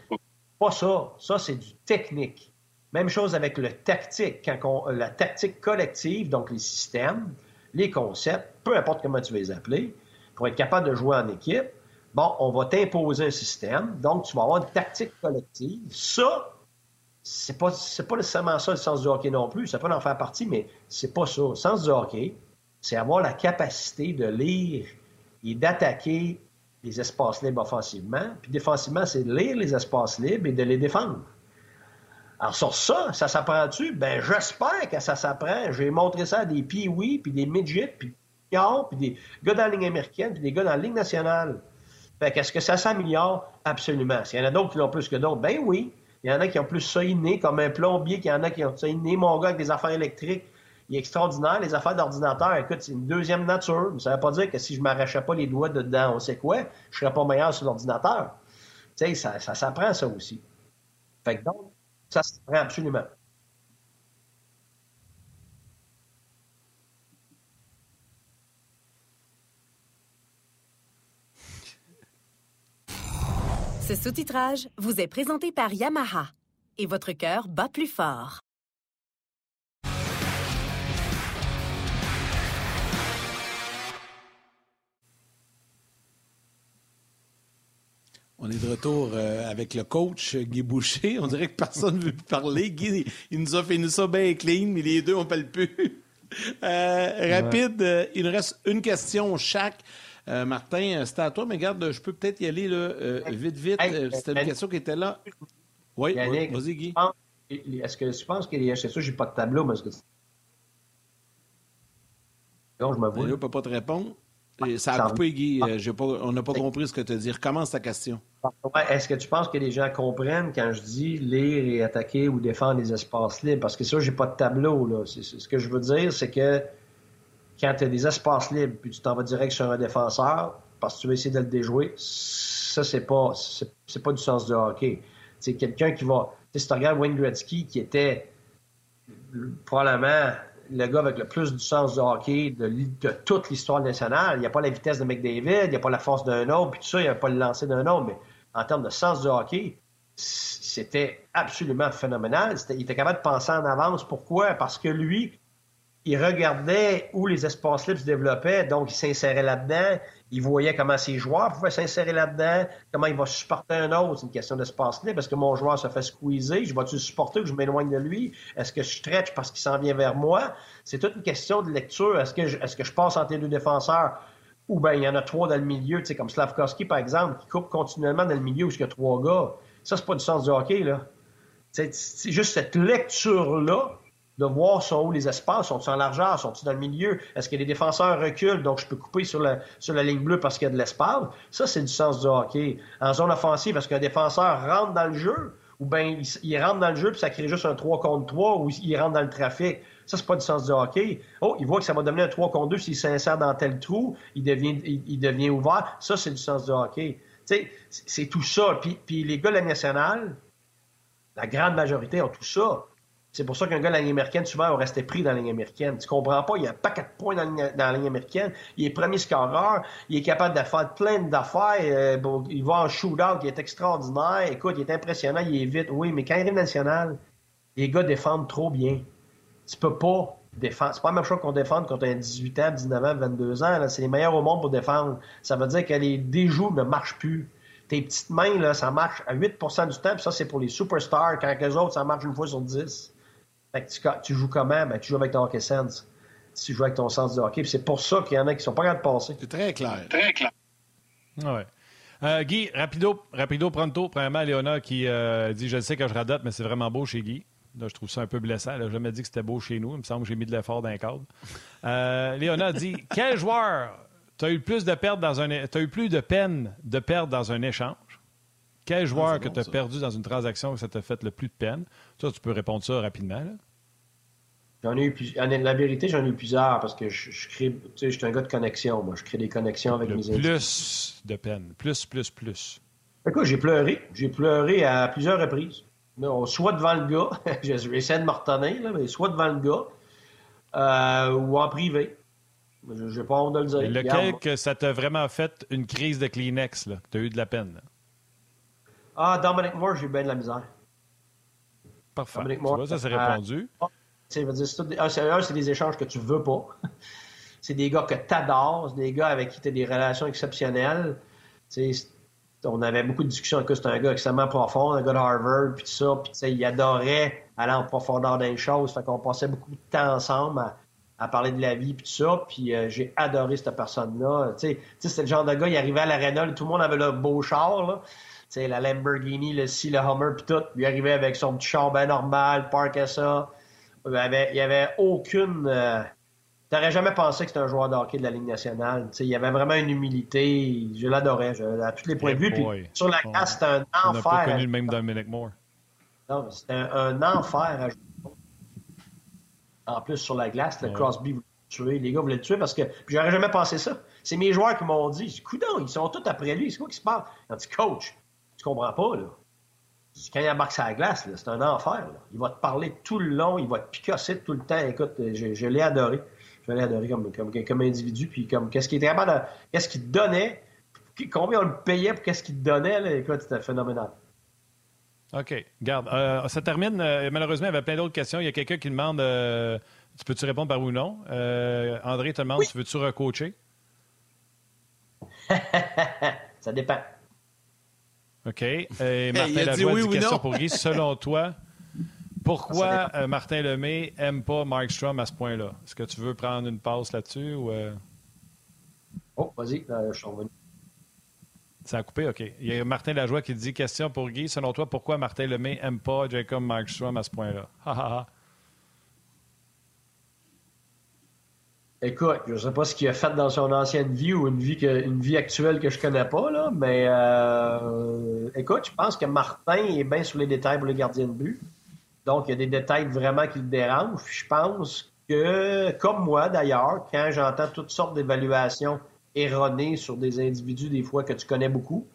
Pas ça. Ça, c'est du technique. Même chose avec le tactique. Quand la tactique collective, donc les systèmes, les concepts, peu importe comment tu vas les appeler, pour être capable de jouer en équipe, bon, on va t'imposer un système, donc tu vas avoir une tactique collective. Ça, c'est pas, pas nécessairement ça le sens du hockey non plus. Ça peut en faire partie, mais c'est pas ça. Le sens du hockey, c'est avoir la capacité de lire et d'attaquer les espaces libres offensivement. Puis défensivement, c'est de lire les espaces libres et de les défendre. Alors sur ça, ça s'apprend-tu? Ben j'espère que ça s'apprend. J'ai montré ça à des pee puis des midgets, puis puis des gars dans la ligne américaine, puis des gars dans la ligne nationale. Fait qu'est-ce que ça s'améliore? Absolument. S'il y en a d'autres qui l'ont plus que d'autres, ben oui. Il y en a qui ont plus ça inné, comme un plombier, qu'il y en a qui ont ça inné, mon gars, avec des affaires électriques. Il est extraordinaire. Les affaires d'ordinateur, écoute, c'est une deuxième nature. Ça ne veut pas dire que si je m'arrachais pas les doigts dedans, on sait quoi, je serais pas meilleur sur l'ordinateur. Tu sais, ça, ça s'apprend, ça aussi. Fait que donc, ça s'apprend absolument. Ce sous-titrage vous est présenté par Yamaha et votre cœur bat plus fort. On est de retour euh, avec le coach euh, Guy Boucher. On dirait que personne ne veut parler. Guy, il nous a fait nous ça bien clean, mais les deux, on ne parle plus. Euh, rapide, il nous reste une question chaque. Martin, c'était à toi, mais regarde, je peux peut-être y aller là, vite, vite. c'était une question qui était là. Oui, vas-y, Guy. Est-ce que tu penses qu'il y a chez ça, j'ai pas de tableau, mais est-ce que. Non, je m'avoue. Je ne peux pas te répondre. Ça a coupé, Guy. Euh, pas, on n'a pas compris ce que tu as dit. Recommence ta question. Est-ce que tu penses que les gens comprennent quand je dis lire et attaquer ou défendre les espaces libres? Parce que ça, j'ai pas de tableau. Là. ce que je veux dire, c'est que quand tu as des espaces libres puis tu t'en vas direct sur un défenseur parce que tu veux essayer de le déjouer, ça, c'est pas, c'est, pas du sens du hockey. C'est quelqu'un qui va. Si tu regardes Wayne Gretzky, qui était probablement le gars avec le plus du sens du hockey de, toute l'histoire nationale. Il n'y a pas la vitesse de McDavid, il n'y a pas la force d'un autre, puis tout ça, il n'y a pas le lancer d'un autre, mais en termes de sens du hockey, c'était absolument phénoménal. il était capable de penser en avance. Pourquoi? Parce que lui, il regardait où les espaces libres se développaient, donc il s'insérait là-dedans. Il voyait comment ses joueurs pouvaient s'insérer là-dedans, comment il va supporter un autre. C'est une question d'espace libre. Est-ce que mon joueur se fait squeezer? Je vais-tu supporter ou je m'éloigne de lui? Est-ce que je stretch parce qu'il s'en vient vers moi? C'est toute une question de lecture. Est-ce que je, est-ce que je passe entre les deux défenseurs? Ou bien il y en a trois dans le milieu, comme Slavkovski, par exemple, qui coupe continuellement dans le milieu où il y a trois gars. Ça, c'est pas du sens du hockey, là. C'est juste cette lecture-là de voir sont où les espaces, sont-ils en largeur, sont-ils dans le milieu, est-ce que les défenseurs reculent, donc je peux couper sur la, ligne bleue parce qu'il y a de l'espace. Ça, c'est du sens du hockey. En zone offensive, est-ce qu'un défenseur rentre dans le jeu ou bien il, rentre dans le jeu puis ça crée juste un 3 contre 3 ou il rentre dans le trafic? Ça, c'est pas du sens du hockey. Oh, il voit que ça va devenir un 3 contre 2 s'il s'insère dans tel trou, il devient, ouvert. Ça, c'est du sens du hockey. C'est tout ça. Puis, puis les gars de la nationale, la grande majorité ont tout ça. C'est pour ça qu'un gars de la ligne américaine, souvent, va rester pris dans la ligne américaine. Tu comprends pas, il y a un paquet de points dans la, ligne, américaine. Il est premier scoreur, il est capable de faire plein d'affaires. Euh, il va en shootout, il est extraordinaire. Écoute, il est impressionnant, il est vite. Oui, mais quand il arrive national, les gars défendent trop bien. Tu peux pas défendre. C'est pas la même chose qu'on défende quand tu as 18 ans, 19 ans, 22 ans. C'est les meilleurs au monde pour défendre. Ça veut dire que les déjoues ne marchent plus tes petites mains, là, ça marche à 8% du temps, puis ça, c'est pour les superstars. Quand les autres, ça marche une fois sur 10. Fait que tu, joues comment? Ben, tu joues avec ton hockey sense. Tu joues avec ton sens du hockey. C'est pour ça qu'il y en a qui sont pas capables de passer. C'est très clair. Très clair. Ouais. Euh, Guy, rapido, rapido, pronto. Premièrement, Léona qui euh, dit Je sais que je radote, mais c'est vraiment beau chez Guy. Là, je trouve ça un peu blessant. Elle n'a jamais dit que c'était beau chez nous. Il me semble que j'ai mis de l'effort dans le cadre. Euh, Léona dit Quel joueur tu as eu plus de perdre dans un as eu plus de peine de perdre dans un échange? Quel ah, joueur que tu as perdu dans une transaction que ça t'a fait le plus de peine? Ça, tu peux répondre ça rapidement. J'en ai eu plusieurs. La vérité, j'en ai eu plusieurs parce que je, je crée. Tu sais, je suis un gars de connexion. Moi, je crée des connexions avec mes amis. Plus de peine. Plus, plus, plus. Écoute, j'ai pleuré. J'ai pleuré à plusieurs reprises. Soit devant le gars, je vais essayer de me retenir, mais soit devant le gars euh, ou en privé. Je n'ai pas honte de le dire. lequel que ça t'a vraiment fait une crise de Kleenex, là, que tu as eu de la peine? Ah, Dominic Moore, j'ai eu bien de la misère. Parfait. Dominic Moore, ça, c'est répondu. Euh, c'est des échanges que tu veux pas. c'est des gars que tu adores, c'est des gars avec qui tu as des relations exceptionnelles. on avait beaucoup de discussions avec c'est un gars extrêmement profond, un gars de Harvard, puis tout ça, puis il adorait aller en profondeur dans les choses, fait qu'on passait beaucoup de temps ensemble à, parler de la vie, puis tout ça, puis euh, j'ai adoré cette personne-là. Tu sais, c'est le genre de gars, il arrivait à l'aréna, tout le monde avait le beau char, là sais, la Lamborghini, le C, le Hummer, puis tout. Lui arrivait avec son petit char bien normal, parquait ça. Il n'y avait, aucune. Euh... T'aurais jamais pensé que c'était un joueur de hockey de la Ligue nationale. sais, il y avait vraiment une humilité. Je l'adorais à tous les points de vue. Puis sur la glace, c'était un enfer. On n'a pas connu le même Dominic Moore. Non, c'était un, enfer à jouer. En plus, sur la glace, le Crosby voulait le tuer. Les gars voulaient le tuer parce que. Puis j'aurais jamais pensé ça. C'est mes joueurs qui m'ont dit Coudon, ils sont tous après lui. C'est quoi qui se passe? Ils ont dit Coach, tu comprends pas, là. Quand il embarque sur la glace, c'est un enfer. Il va te parler tout le long, il va te picasser tout le temps. Écoute, je, l'ai adoré. Je l'ai adoré comme, comme, individu. Puis comme qu'est-ce qu'il était capable Qu'est-ce qu'il te donnait? Combien on le payait pour qu'est-ce qu'il te donnait? Là? Écoute, c'était phénoménal. OK. Garde. Euh, ça termine. Euh, malheureusement, il y avait plein d'autres questions. Il y a quelqu'un qui demande euh, Tu peux-tu répondre par ou non? André te demande Tu veux-tu recoacher? ça dépend. OK. Et Martin Lajoie dit, question pour Guy. Selon toi, pourquoi euh, Martin Lemay n'aime pas Mark Strom à ce point-là? Est-ce que tu veux prendre une pause là-dessus ou... Euh? Oh, vas-y, je suis revenu. Ça a coupé, OK. Il y a Martin Lajoie qui dit Question pour Guy. Selon toi, pourquoi Martin Lemay n'aime pas Jacob Markstrom à ce point-là? Écoute, je sais pas ce qu'il a fait dans son ancienne vie ou une vie, que, une vie actuelle que je connais pas, là, mais euh, écoute, je pense que Martin est bien sur les détails pour les gardiens de but. Donc, il y a des détails vraiment qui le dérangent. Je pense que, comme moi d'ailleurs, quand j'entends toutes sortes d'évaluations erronées sur des individus, des fois que tu connais beaucoup,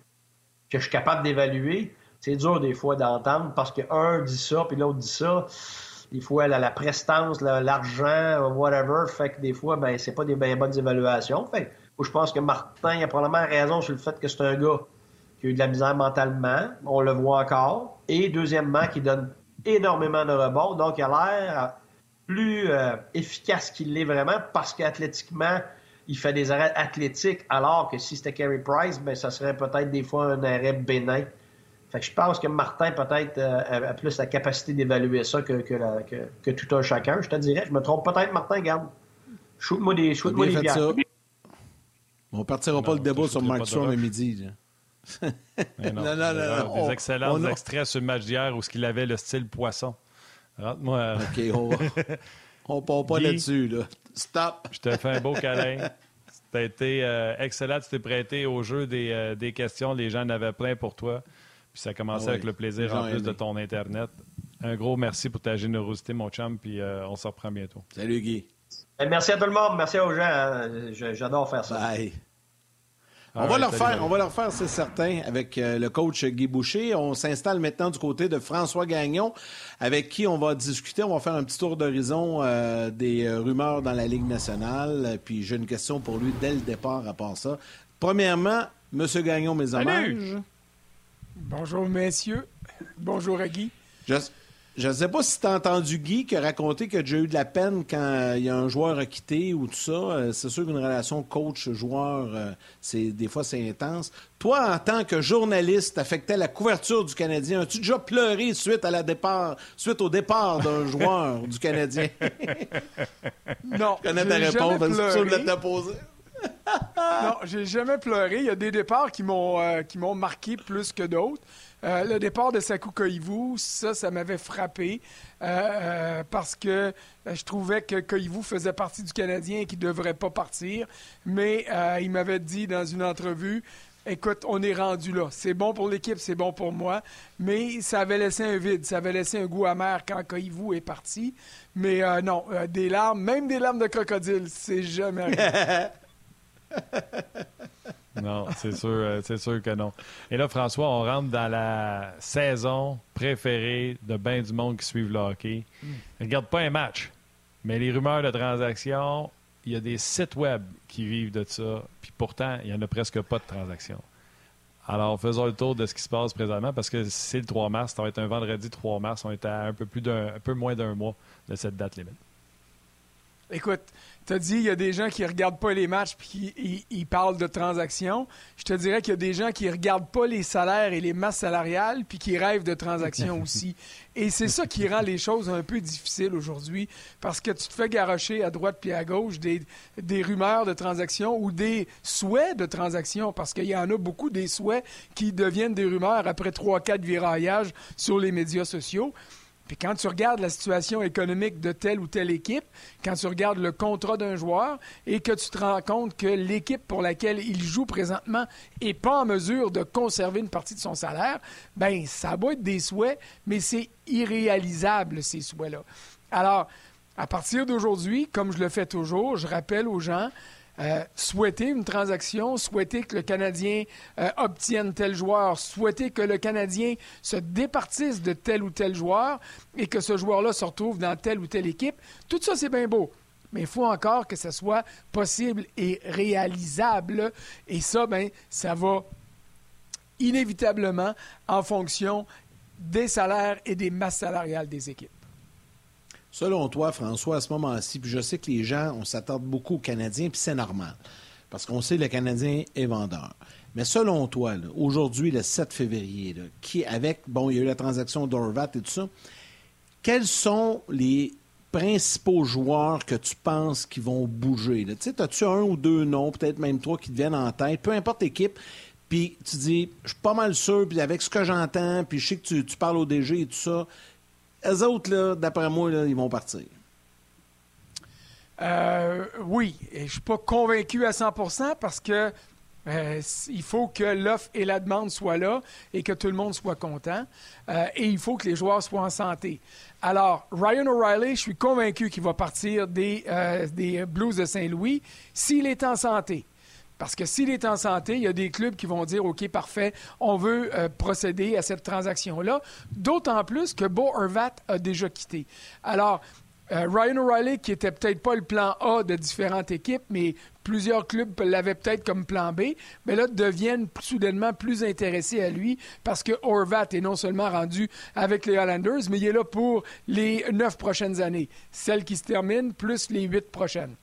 que je suis capable d'évaluer, c'est dur des fois d'entendre parce qu'un dit ça, puis l'autre dit ça. Des fois, elle a la prestance, l'argent, whatever, fait que des fois, ben, c'est pas des bonnes évaluations. Fait je pense que Martin a probablement raison sur le fait que c'est un gars qui a eu de la misère mentalement. On le voit encore. Et deuxièmement, qui donne énormément de rebonds. Donc, il a l'air plus euh, efficace qu'il l'est vraiment parce qu'athlétiquement, il fait des arrêts athlétiques, alors que si c'était Carey Price, ben, ça serait peut-être des fois un arrêt bénin. Fait que je pense que Martin, peut-être, euh, a plus la capacité d'évaluer ça que, que, tout un chacun. Je te dirais, je me trompe peut-être, Martin, garde. Shoot-moi des, shoot moi des bières. On partira pas le débat sur Mark Strong le midi. non, non, non, non, Des excellents extraits sur le match d'hier où il avait le style poisson. Rentre-moi. OK, on va. on part pas là-dessus, là. Stop. Je te fais un beau câlin. Tu as été euh, excellent. Tu t'es prêté au jeu des, euh, des, questions. Les gens en avaient plein pour toi. Puis ça a commencé avec le plaisir en plus de ton Internet. Un gros merci pour ta générosité, mon chum. Puis euh, on se reprend bientôt. Salut, Guy. Merci à tout le monde. Merci aux gens. Hein. J'adore faire ça. Bye. On va, leur faire, on va leur faire, c'est certain, avec euh, le coach Guy Boucher. On s'installe maintenant du côté de François Gagnon, avec qui on va discuter. On va faire un petit tour d'horizon euh, des rumeurs dans la Ligue nationale. Puis j'ai une question pour lui dès le départ à part ça. Premièrement, M. Gagnon, mes hommages. Bonjour, messieurs. Bonjour à Guy. Je ne sais pas si tu as entendu Guy qui a raconté que j'ai eu de la peine quand il y a un joueur a quitté ou tout ça. Euh, c'est sûr qu'une relation coach-joueur, euh, c'est des fois c'est intense. Toi, en tant que journaliste, affectais la couverture du Canadien. As-tu déjà pleuré suite à la départ, suite au départ d'un joueur du Canadien? Non. Je connais ta réponse, je l'ai posé. non, j'ai jamais pleuré. Il y a des départs qui m'ont euh, marqué plus que d'autres. Euh, le départ de Saku Koivu, ça, ça m'avait frappé euh, parce que je trouvais que Koivu faisait partie du Canadien et qu'il ne devrait pas partir. Mais il m'avait dit dans une entrevue écoute, on est rendu là. C'est bon pour l'équipe, c'est bon pour moi. Mais ça avait laissé un vide, ça avait laissé un goût amer quand Koivu est parti. Mais non, des larmes, même des larmes de crocodile, c'est jamais arrivé. non, c'est sûr, euh, c'est sûr que non. Et là, François, on rentre dans la saison préférée de bien du monde qui suivent le hockey. Mm. Regarde pas un match, mais les rumeurs de transactions, il y a des sites web qui vivent de ça, puis pourtant, il n'y en a presque pas de transactions. Alors, faisons le tour de ce qui se passe présentement parce que c'est le 3 mars, ça va être un vendredi 3 mars, on est à un peu, plus d'un, un peu moins d'un mois de cette date limite. Écoute, tu as dit il y a des gens qui regardent pas les matchs puis qui ils, parlent de transactions. Je te dirais qu'il y a des gens qui regardent pas les salaires et les masses salariales puis qui rêvent de transactions aussi. Et c'est ça qui rend les choses un peu difficiles aujourd'hui parce que tu te fais garrocher à droite puis à gauche des, des rumeurs de transactions ou des souhaits de transactions parce qu'il y en a beaucoup des souhaits qui deviennent des rumeurs après trois, quatre viraillages sur les médias sociaux. Puis quand tu regardes la situation économique de telle ou telle équipe, quand tu regardes le contrat d'un joueur et que tu te rends compte que l'équipe pour laquelle il joue présentement n'est pas en mesure de conserver une partie de son salaire, ben ça va être des souhaits, mais c'est irréalisable ces souhaits-là. Alors, à partir d'aujourd'hui, comme je le fais toujours, je rappelle aux gens, euh, souhaiter une transaction, souhaiter que le Canadien euh, obtienne tel joueur, souhaiter que le Canadien se départisse de tel ou tel joueur et que ce joueur-là se retrouve dans telle ou telle équipe, tout ça, c'est bien beau. Mais il faut encore que ce soit possible et réalisable. Et ça, ben, ça va inévitablement en fonction des salaires et des masses salariales des équipes. Selon toi, François, à ce moment-ci, puis je sais que les gens, on s'attarde beaucoup aux Canadiens, puis c'est normal. parce qu'on sait que le Canadien est vendeur. Mais selon toi, aujourd'hui, le 7 février, qui, avec, bon, il y a eu la transaction d'Orvat et tout ça, quels sont les principaux joueurs que tu penses qui vont bouger? Tu sais, as-tu un ou deux noms, peut-être même trois qui te viennent en tête, peu importe l'équipe, puis tu dis, je suis pas mal sûr, puis avec ce que j'entends, puis je sais que tu, parles au DG et tout ça, eux autres, d'après moi, ils vont partir. Euh, oui, je suis pas convaincu à 100% parce que euh, il faut que l'offre et la demande soient là et que tout le monde soit content. Euh, et il faut que les joueurs soient en santé. Alors, Ryan O'Reilly, je suis convaincu qu'il va partir des, des Blues de Saint-Louis s'il est en santé. Parce que s'il est en santé, il y a des clubs qui vont dire OK, parfait, on veut procéder à cette transaction-là. D'autant plus que Bo Horvat a déjà quitté. Alors, Ryan O'Reilly, qui était peut-être pas le plan A de différentes équipes, mais plusieurs clubs l'avaient peut-être comme plan B, mais là, deviennent soudainement plus intéressés à lui parce que Horvat est non seulement rendu avec les Highlanders, mais il est là pour les neuf prochaines années, celles qui se terminent, plus les huit prochaines.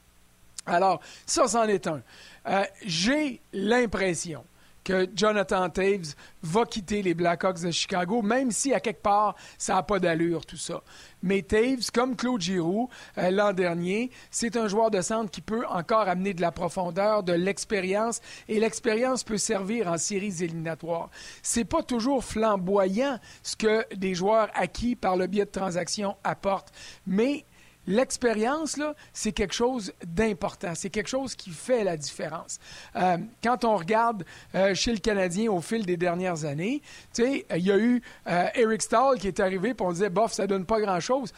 Alors, ça, c'en est un. Euh, j'ai l'impression que Jonathan Taves va quitter les Blackhawks de Chicago, même si à quelque part, ça n'a pas d'allure, tout ça. Mais Taves, comme Claude Giroux euh, l'an dernier, c'est un joueur de centre qui peut encore amener de la profondeur, de l'expérience, et l'expérience peut servir en séries éliminatoires. C'est pas toujours flamboyant ce que des joueurs acquis par le biais de transactions apportent, mais L'expérience, c'est quelque chose d'important. C'est quelque chose qui fait la différence. Euh, quand on regarde euh, chez le Canadien au fil des dernières années, sais, il y a eu euh, Eric Stahl qui est arrivé, puis on disait, bof, ça donne pas grand-chose.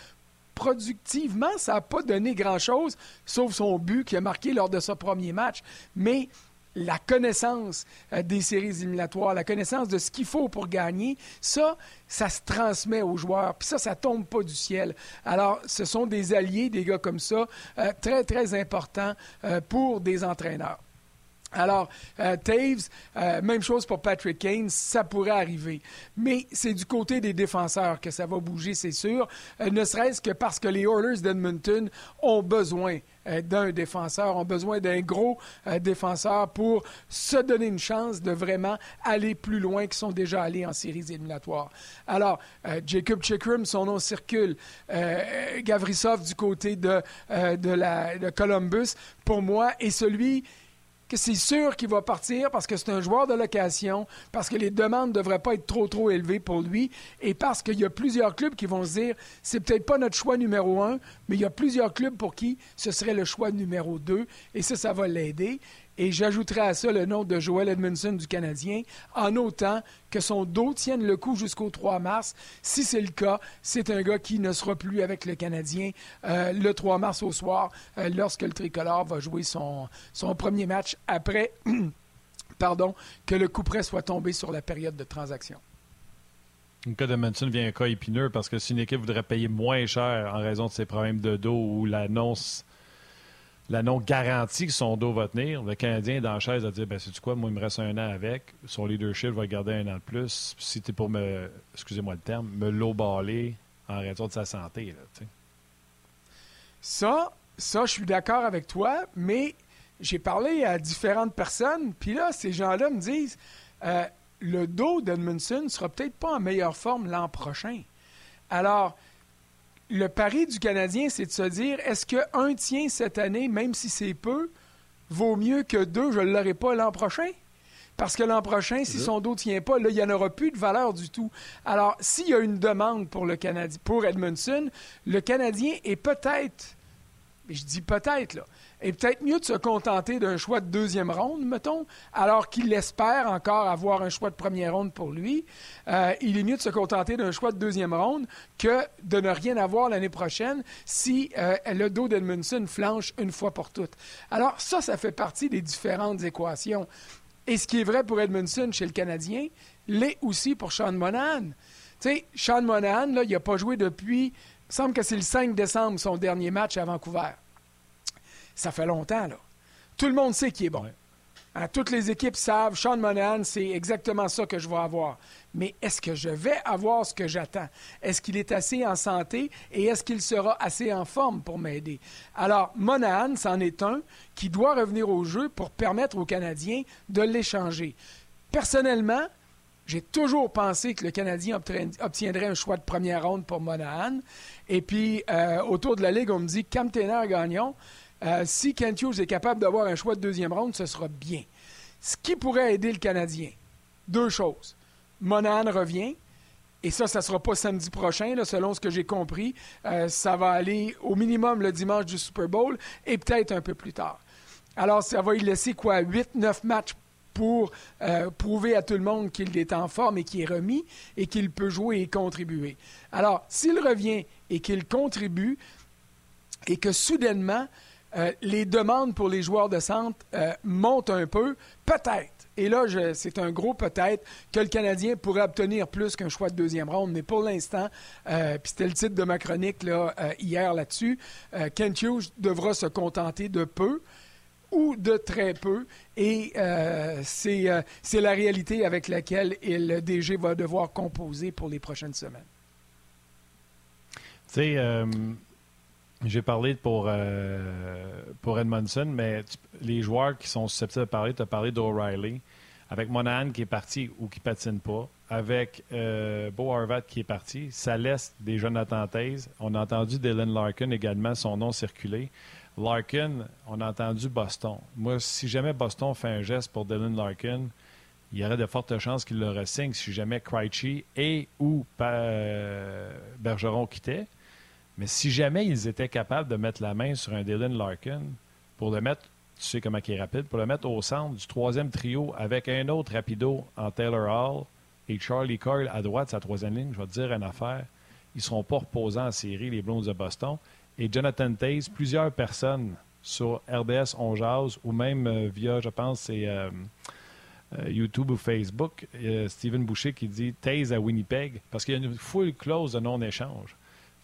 Productivement, ça n'a pas donné grand-chose, sauf son but qui a marqué lors de ce premier match. Mais la connaissance euh, des séries éliminatoires, la connaissance de ce qu'il faut pour gagner, ça, ça se transmet aux joueurs. Puis ça, ça tombe pas du ciel. Alors, ce sont des alliés, des gars comme ça, euh, très, très importants euh, pour des entraîneurs. Alors, Taves, même chose pour Patrick Kane, ça pourrait arriver. Mais c'est du côté des défenseurs que ça va bouger, c'est sûr, ne serait-ce que parce que les Oilers d'Edmonton ont besoin euh, d'un défenseur, ont besoin d'un gros euh, défenseur pour se donner une chance de vraiment aller plus loin qu'ils sont déjà allés en séries éliminatoires. Alors, euh, Jacob Chikrim, son nom circule. Gavrisov du côté de, de, la, de Columbus, pour moi, est celui que c'est sûr qu'il va partir parce que c'est un joueur de location, parce que les demandes ne devraient pas être trop, trop élevées pour lui, et parce qu'il y a plusieurs clubs qui vont se dire c'est peut-être pas notre choix numéro un, mais il y a plusieurs clubs pour qui ce serait le choix numéro deux, et ça, ça va l'aider. Et j'ajouterai à ça le nom de Joel Edmondson du Canadien, en autant que son dos tienne le coup jusqu'au 3 mars. Si c'est le cas, c'est un gars qui ne sera plus avec le Canadien euh, le 3 mars au soir, euh, lorsque le tricolore va jouer son, son premier match après pardon, que le coup près soit tombé sur la période de transaction. Le cas de vient un cas épineux parce que si une équipe voudrait payer moins cher en raison de ses problèmes de dos ou l'annonce la non-garantie que son dos va tenir. Le Canadien est dans la chaise à dire ben, c'est quoi, moi, il me reste un an avec. Son leadership va garder un an de plus. Si tu es pour me, excusez-moi le terme, me low-baller en raison de sa santé. Là, ça, ça, je suis d'accord avec toi, mais j'ai parlé à différentes personnes, puis là, ces gens-là me disent euh, le dos d'Edmundson sera peut-être pas en meilleure forme l'an prochain. Alors, le pari du Canadien, c'est de se dire est-ce qu'un tien cette année, même si c'est peu, vaut mieux que deux, je ne l'aurai pas l'an prochain? Parce que l'an prochain, si son dos ne tient pas, là, il n'y en aura plus de valeur du tout. Alors, s'il y a une demande pour le Canadien, pour Edmondson, le Canadien est peut-être, je dis peut-être, là, est peut-être mieux de se contenter d'un choix de deuxième ronde, mettons, alors qu'il espère encore avoir un choix de première ronde pour lui. Euh, il est mieux de se contenter d'un choix de deuxième ronde que de ne rien avoir l'année prochaine si euh, le dos d'Edmundson flanche une fois pour toutes. Alors ça, ça fait partie des différentes équations. Et ce qui est vrai pour Edmundson chez le Canadien, l'est aussi pour Sean Monahan. Tu sais, Sean Monahan, là, il n'a pas joué depuis, il semble que c'est le 5 décembre, son dernier match à Vancouver. Ça fait longtemps, là. Tout le monde sait qu'il est bon. Hein, toutes les équipes savent, Sean Monahan, c'est exactement ça que je vais avoir. Mais est-ce que je vais avoir ce que j'attends? Est-ce qu'il est assez en santé et est-ce qu'il sera assez en forme pour m'aider? Alors, Monahan, c'en est un qui doit revenir au jeu pour permettre aux Canadiens de l'échanger. Personnellement, j'ai toujours pensé que le Canadien obtiendrait un choix de première ronde pour Monahan. Et puis, euh, autour de la Ligue, on me dit, Cam Gagnon, euh, si Kent Hughes est capable d'avoir un choix de deuxième ronde, ce sera bien. Ce qui pourrait aider le Canadien, deux choses. Monahan revient, et ça, ça ne sera pas samedi prochain, selon ce que j'ai compris. Euh, ça va aller au minimum le dimanche du Super Bowl et peut-être un peu plus tard. Alors, ça va y laisser quoi, 8-9 matchs pour euh, prouver à tout le monde qu'il est en forme et qu'il est remis et qu'il peut jouer et contribuer. Alors, s'il revient et qu'il contribue et que soudainement, euh, les demandes pour les joueurs de centre euh, montent un peu, peut-être. Et là, c'est un gros peut-être que le Canadien pourrait obtenir plus qu'un choix de deuxième ronde. Mais pour l'instant, euh, puis c'était le titre de ma chronique là, hier là-dessus, Kent Hughes devra se contenter de peu ou de très peu. Et c'est la réalité avec laquelle le DG va devoir composer pour les prochaines semaines. Tu j'ai parlé pour, euh, pour Edmondson, mais les joueurs qui sont susceptibles de parler, tu as parlé d'O'Reilly, avec Monahan qui est parti ou qui patine pas, avec euh, Beau Harvat qui est parti, ça laisse des jeunes attentaises. On a entendu Dylan Larkin également, son nom circuler. Larkin, on a entendu Boston. Moi, si jamais Boston fait un geste pour Dylan Larkin, il y aurait de fortes chances qu'il le ressigne si jamais Krejci et ou euh, Bergeron quittaient. Mais si jamais ils étaient capables de mettre la main sur un Dylan Larkin pour le mettre, tu sais comment il est rapide, pour le mettre au centre du troisième trio avec un autre rapido en Taylor Hall et Charlie Coyle à droite, sa troisième ligne, je vais te dire une affaire. Ils ne seront pas reposants en série, les Blues de Boston. Et Jonathan Taze, plusieurs personnes sur RDS On Jazz ou même euh, via, je pense, c'est euh, euh, YouTube ou Facebook, Steven Boucher qui dit Taze à Winnipeg parce qu'il y a une full clause de non-échange.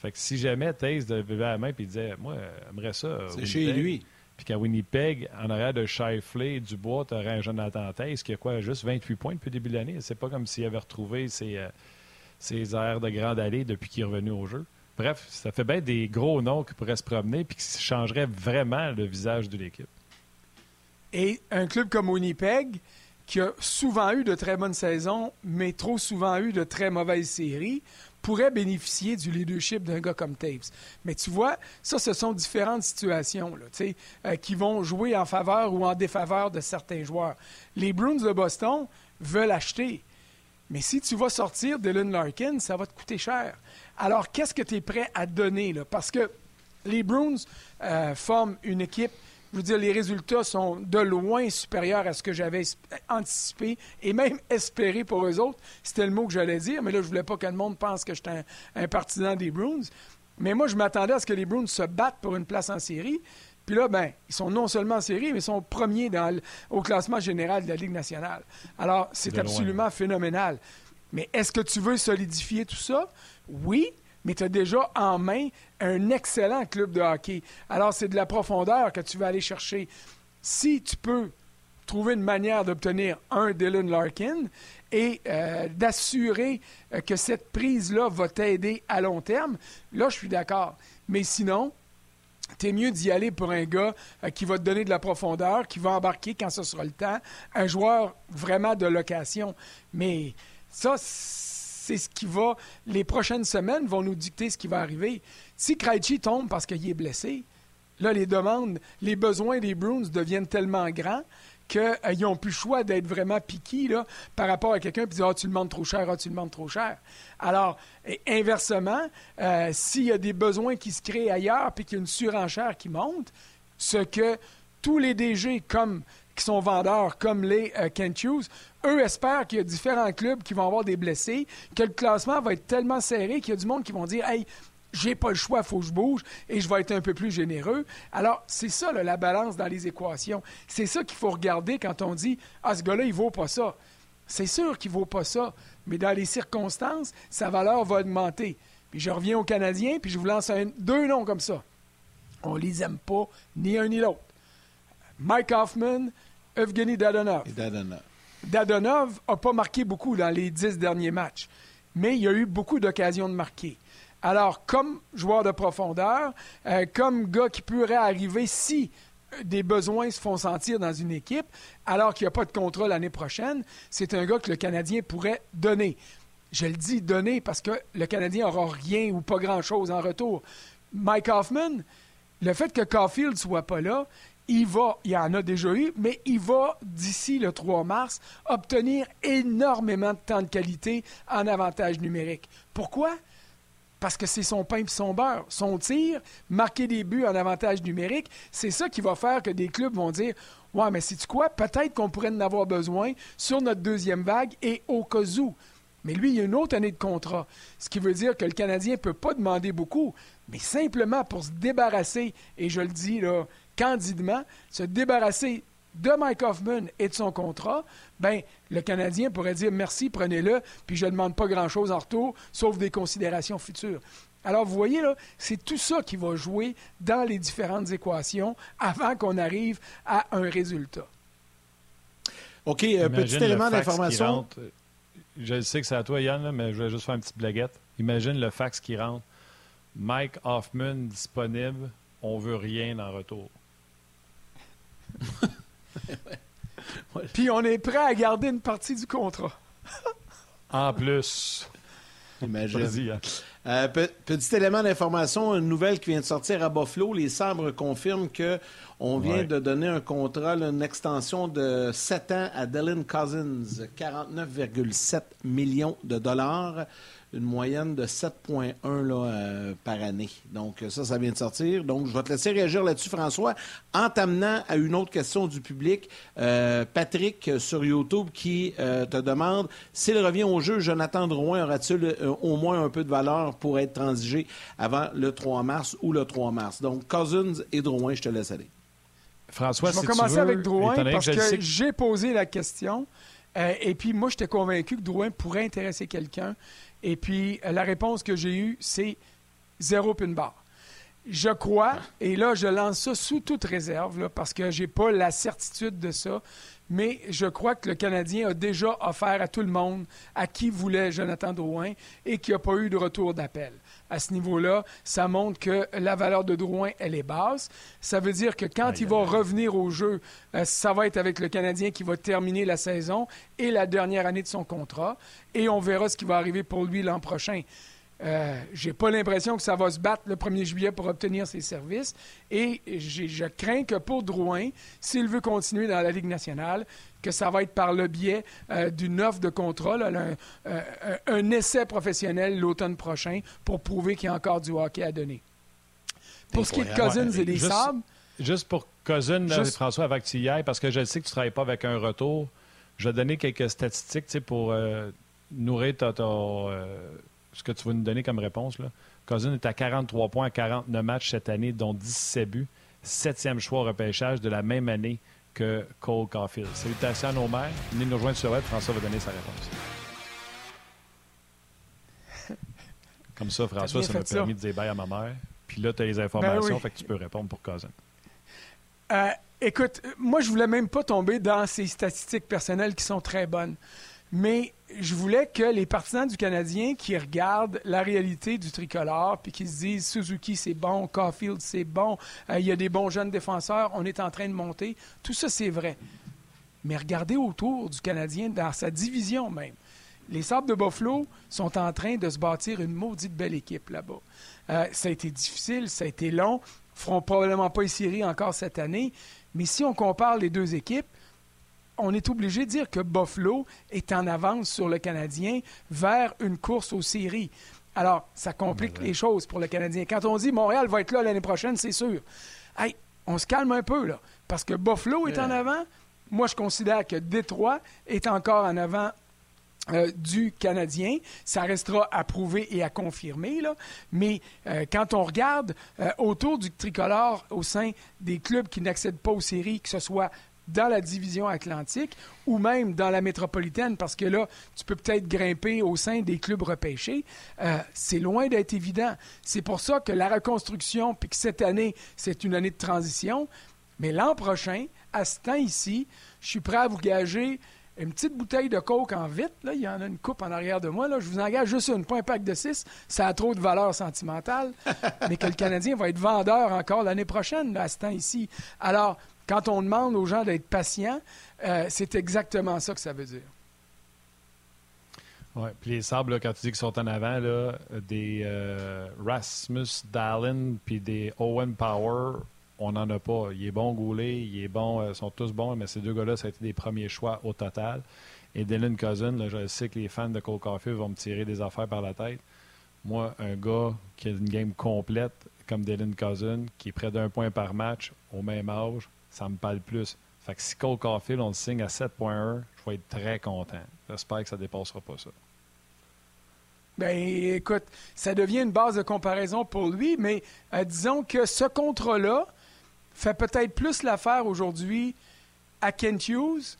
Fait que si jamais Taze devait la main et disait Moi, j'aimerais ça. C'est chez lui. Puis qu'à Winnipeg, en arrière de Shifley, Dubois, tu aurais un Jonathan Taze qui a quoi, juste 28 points depuis le début de l'année. C'est pas comme s'il avait retrouvé ses, euh, ses airs de grande allée depuis qu'il est revenu au jeu. Bref, ça fait bien des gros noms qui pourraient se promener puis qui changeraient vraiment le visage de l'équipe. Et un club comme Winnipeg, qui a souvent eu de très bonnes saisons, mais trop souvent eu de très mauvaises séries, pourrait bénéficier du leadership d'un gars comme Taves. Mais tu vois, ça, ce sont différentes situations euh, qui vont jouer en faveur ou en défaveur de certains joueurs. Les Bruins de Boston veulent acheter. Mais si tu vas sortir Dylan Larkin, ça va te coûter cher. Alors, qu'est-ce que tu es prêt à donner? Parce que les Bruins euh, forment une équipe je veux dire, les résultats sont de loin supérieurs à ce que j'avais anticipé et même espéré pour eux autres. C'était le mot que j'allais dire, mais là, je voulais pas que le monde pense que j'étais un, partisan des Bruins. Mais moi, je m'attendais à ce que les Bruins se battent pour une place en série. Puis là, ben, ils sont non seulement en série, mais ils sont premiers dans au classement général de la Ligue nationale. Alors, c'est absolument phénoménal. Mais est-ce que tu veux solidifier tout ça? Oui, mais tu as déjà en main un excellent club de hockey. Alors, c'est de la profondeur que tu vas aller chercher. Si tu peux trouver une manière d'obtenir un Dylan Larkin et euh, d'assurer euh, que cette prise-là va t'aider à long terme, là, je suis d'accord. Mais sinon, es mieux d'y aller pour un gars euh, qui va te donner de la profondeur, qui va embarquer quand ce sera le temps, un joueur vraiment de location. Mais ça, c'est ce qui va. Les prochaines semaines vont nous dicter ce qui va arriver. Si Krejci tombe parce qu'il est blessé, là, les demandes, les besoins des Bruins deviennent tellement grands qu'ils euh, n'ont plus le choix d'être vraiment piqués par rapport à quelqu'un qui dit Ah, tu le demandes trop cher, ah, tu le demandes trop cher. Alors, inversement, euh, s'il y a des besoins qui se créent ailleurs puis qu'il y a une surenchère qui monte, ce que tous les DG comme qui sont vendeurs comme les euh, Kent eux espèrent qu'il y a différents clubs qui vont avoir des blessés, que le classement va être tellement serré qu'il y a du monde qui vont dire Hey, j'ai pas le choix, faut que je bouge et je vais être un peu plus généreux. Alors, c'est ça la balance dans les équations. C'est ça qu'il faut regarder quand on dit Ah, ce gars-là, il vaut pas ça. C'est sûr qu'il vaut pas ça, mais dans les circonstances, sa valeur va augmenter. Puis je reviens aux Canadiens, puis je vous lance deux noms comme ça. On les aime pas, ni un ni l'autre. Mike Hoffman Evgeny Dadonov. Et Dadonov. Dadonov n'a pas marqué beaucoup dans les dix derniers matchs, mais il a eu beaucoup d'occasions de marquer. Alors, comme joueur de profondeur, euh, comme gars qui pourrait arriver si des besoins se font sentir dans une équipe, alors qu'il n'y a pas de contrat l'année prochaine, c'est un gars que le Canadien pourrait donner. Je le dis donner parce que le Canadien n'aura rien ou pas grand-chose en retour. Mike Hoffman, le fait que Caulfield soit pas là, il va, il y en a déjà eu, mais il va, d'ici le 3 mars, obtenir énormément de temps de qualité en avantage numérique. Pourquoi? Parce que c'est son pain et son beurre. Son tir, marquer des buts en avantage numérique, c'est ça qui va faire que des clubs vont dire Ouais, mais c'est quoi? Peut-être qu'on pourrait en avoir besoin sur notre deuxième vague et au cas où. Mais lui, il a une autre année de contrat. Ce qui veut dire que le Canadien ne peut pas demander beaucoup, mais simplement pour se débarrasser, et je le dis là, candidement, se débarrasser de Mike Hoffman et de son contrat, ben le Canadien pourrait dire merci, prenez-le, puis je ne demande pas grand-chose en retour, sauf des considérations futures. Alors, vous voyez, là, c'est tout ça qui va jouer dans les différentes équations avant qu'on arrive à un résultat. OK, un petit élément d'information. Je sais que c'est à toi, Yann, mais je vais juste faire une petite blaguette. Imagine le fax qui rentre. Mike Hoffman disponible, on veut rien en retour. Puis on est prêt à garder une partie du contrat. en plus. Imagine. Hein. Euh, petit élément d'information, une nouvelle qui vient de sortir à Buffalo. Les sabres confirment que on vient de donner un contrat, une extension de 7 ans à Dylan Cousins, 49,7 millions de dollars une moyenne de 7,1 euh, par année. Donc, ça, ça vient de sortir. Donc, je vais te laisser réagir là-dessus, François, en t'amenant à une autre question du public. Euh, Patrick, sur YouTube, qui euh, te demande s'il revient au jeu, Jonathan Drouin aura-t-il au moins un peu de valeur pour être transigé avant le 3 mars ou le 3 mars? Donc, Cousins et Drouin, je te laisse aller. François, je vais commencer avec Drouin parce que, j'ai posé la question. et puis, moi, j'étais convaincu que Drouin pourrait intéresser quelqu'un. Et puis, la réponse que j'ai eue, c'est zéro pin barre. Je crois, et là, je lance ça sous toute réserve, parce que je n'ai pas la certitude de ça, mais je crois que le Canadien a déjà offert à tout le monde à qui voulait Jonathan Drouin et qu'il n'y a pas eu de retour d'appel. À ce niveau-là, ça montre que la valeur de Drouin, elle est basse. Ça veut dire que quand il va revenir au jeu, euh, ça va être avec le Canadien qui va terminer la saison et la dernière année de son contrat et on verra ce qui va arriver pour lui l'an prochain. Euh, j'ai pas l'impression que ça va se battre le 1er juillet pour obtenir ses services. Et je crains que pour Drouin, s'il veut continuer dans la Ligue nationale, que ça va être par le biais euh, d'une offre de contrat, euh, un, essai professionnel l'automne prochain pour prouver qu'il y a encore du hockey à donner. Pour ce qui est de Cousins et des juste, Sabres... Juste pour Cousins, François, tu y ailles, parce que je sais que tu ne travailles pas avec un retour, je vais donner quelques statistiques pour nourrir euh, ce que tu vas nous donner comme réponse. Là. Cousin est à 43 points à 49 matchs cette année, dont 17 buts. Septième choix au repêchage de la même année que Cole Caulfield. Salutations à nos mères. Venez nous rejoindre sur web. François va donner sa réponse. Comme ça, François, ça m'a permis de dire bye à ma mère. Puis là, tu as les informations, ben fait que tu peux répondre pour Cousin. Euh, écoute, moi, je voulais même pas tomber dans ces statistiques personnelles qui sont très bonnes. Mais je voulais que les partisans du Canadien qui regardent la réalité du tricolore puis qui se disent Suzuki c'est bon, Caulfield c'est bon, euh, il y a des bons jeunes défenseurs, on est en train de monter, tout ça c'est vrai. Mais regardez autour du Canadien dans sa division même. Les Sables de Buffalo sont en train de se bâtir une maudite belle équipe là-bas. Euh, ça a été difficile, ça a été long, feront probablement pas les séries encore cette année, mais si on compare les deux équipes, on est obligé de dire que Buffalo est en avance sur le Canadien vers une course aux séries. Alors, ça complique les choses pour le Canadien. Quand on dit Montréal va être là l'année prochaine, c'est sûr. Hey, on se calme un peu, là. Parce que Buffalo est en avant. Moi, je considère que Détroit est encore en avant euh, du Canadien. Ça restera à prouver et à confirmer. Là. Mais euh, quand on regarde euh, autour du tricolore au sein des clubs qui n'accèdent pas aux séries, que ce soit dans la division atlantique ou même dans la métropolitaine, parce que là, tu peux peut-être grimper au sein des clubs repêchés. Euh, c'est loin d'être évident. C'est pour ça que la reconstruction, puis que cette année, c'est une année de transition, mais l'an prochain, à ce temps ici, je suis prêt à vous gager une petite bouteille de coke en vite. Là, il y en a une coupe en arrière de moi. Là. Je vous engage juste une, pas un pack de six. Ça a trop de valeur sentimentale. mais que le Canadien va être vendeur encore l'année prochaine, à ce temps ici. Alors, quand on demande aux gens d'être patients, euh, c'est exactement ça que ça veut dire. Oui, puis les sables, quand tu dis qu'ils sont en avant, là, des euh, Rasmus Dallin puis des Owen Power, on n'en a pas. Il est bon Goulet, il est bon, euh, sont tous bons, mais ces deux gars-là, ça a été des premiers choix au total. Et Dylan Cousin, je sais que les fans de Cole Caulfield vont me tirer des affaires par la tête. Moi, un gars qui a une game complète comme Dylan Cousin, qui est près d'un point par match au même âge, ça me parle plus. Fait que si Cole Caulfield, on le signe à 7.1, je vais être très content. J'espère que ça ne dépassera pas ça. Ben, écoute, ça devient une base de comparaison pour lui, mais euh, disons que ce contrat-là fait peut-être plus l'affaire aujourd'hui à Kent Hughes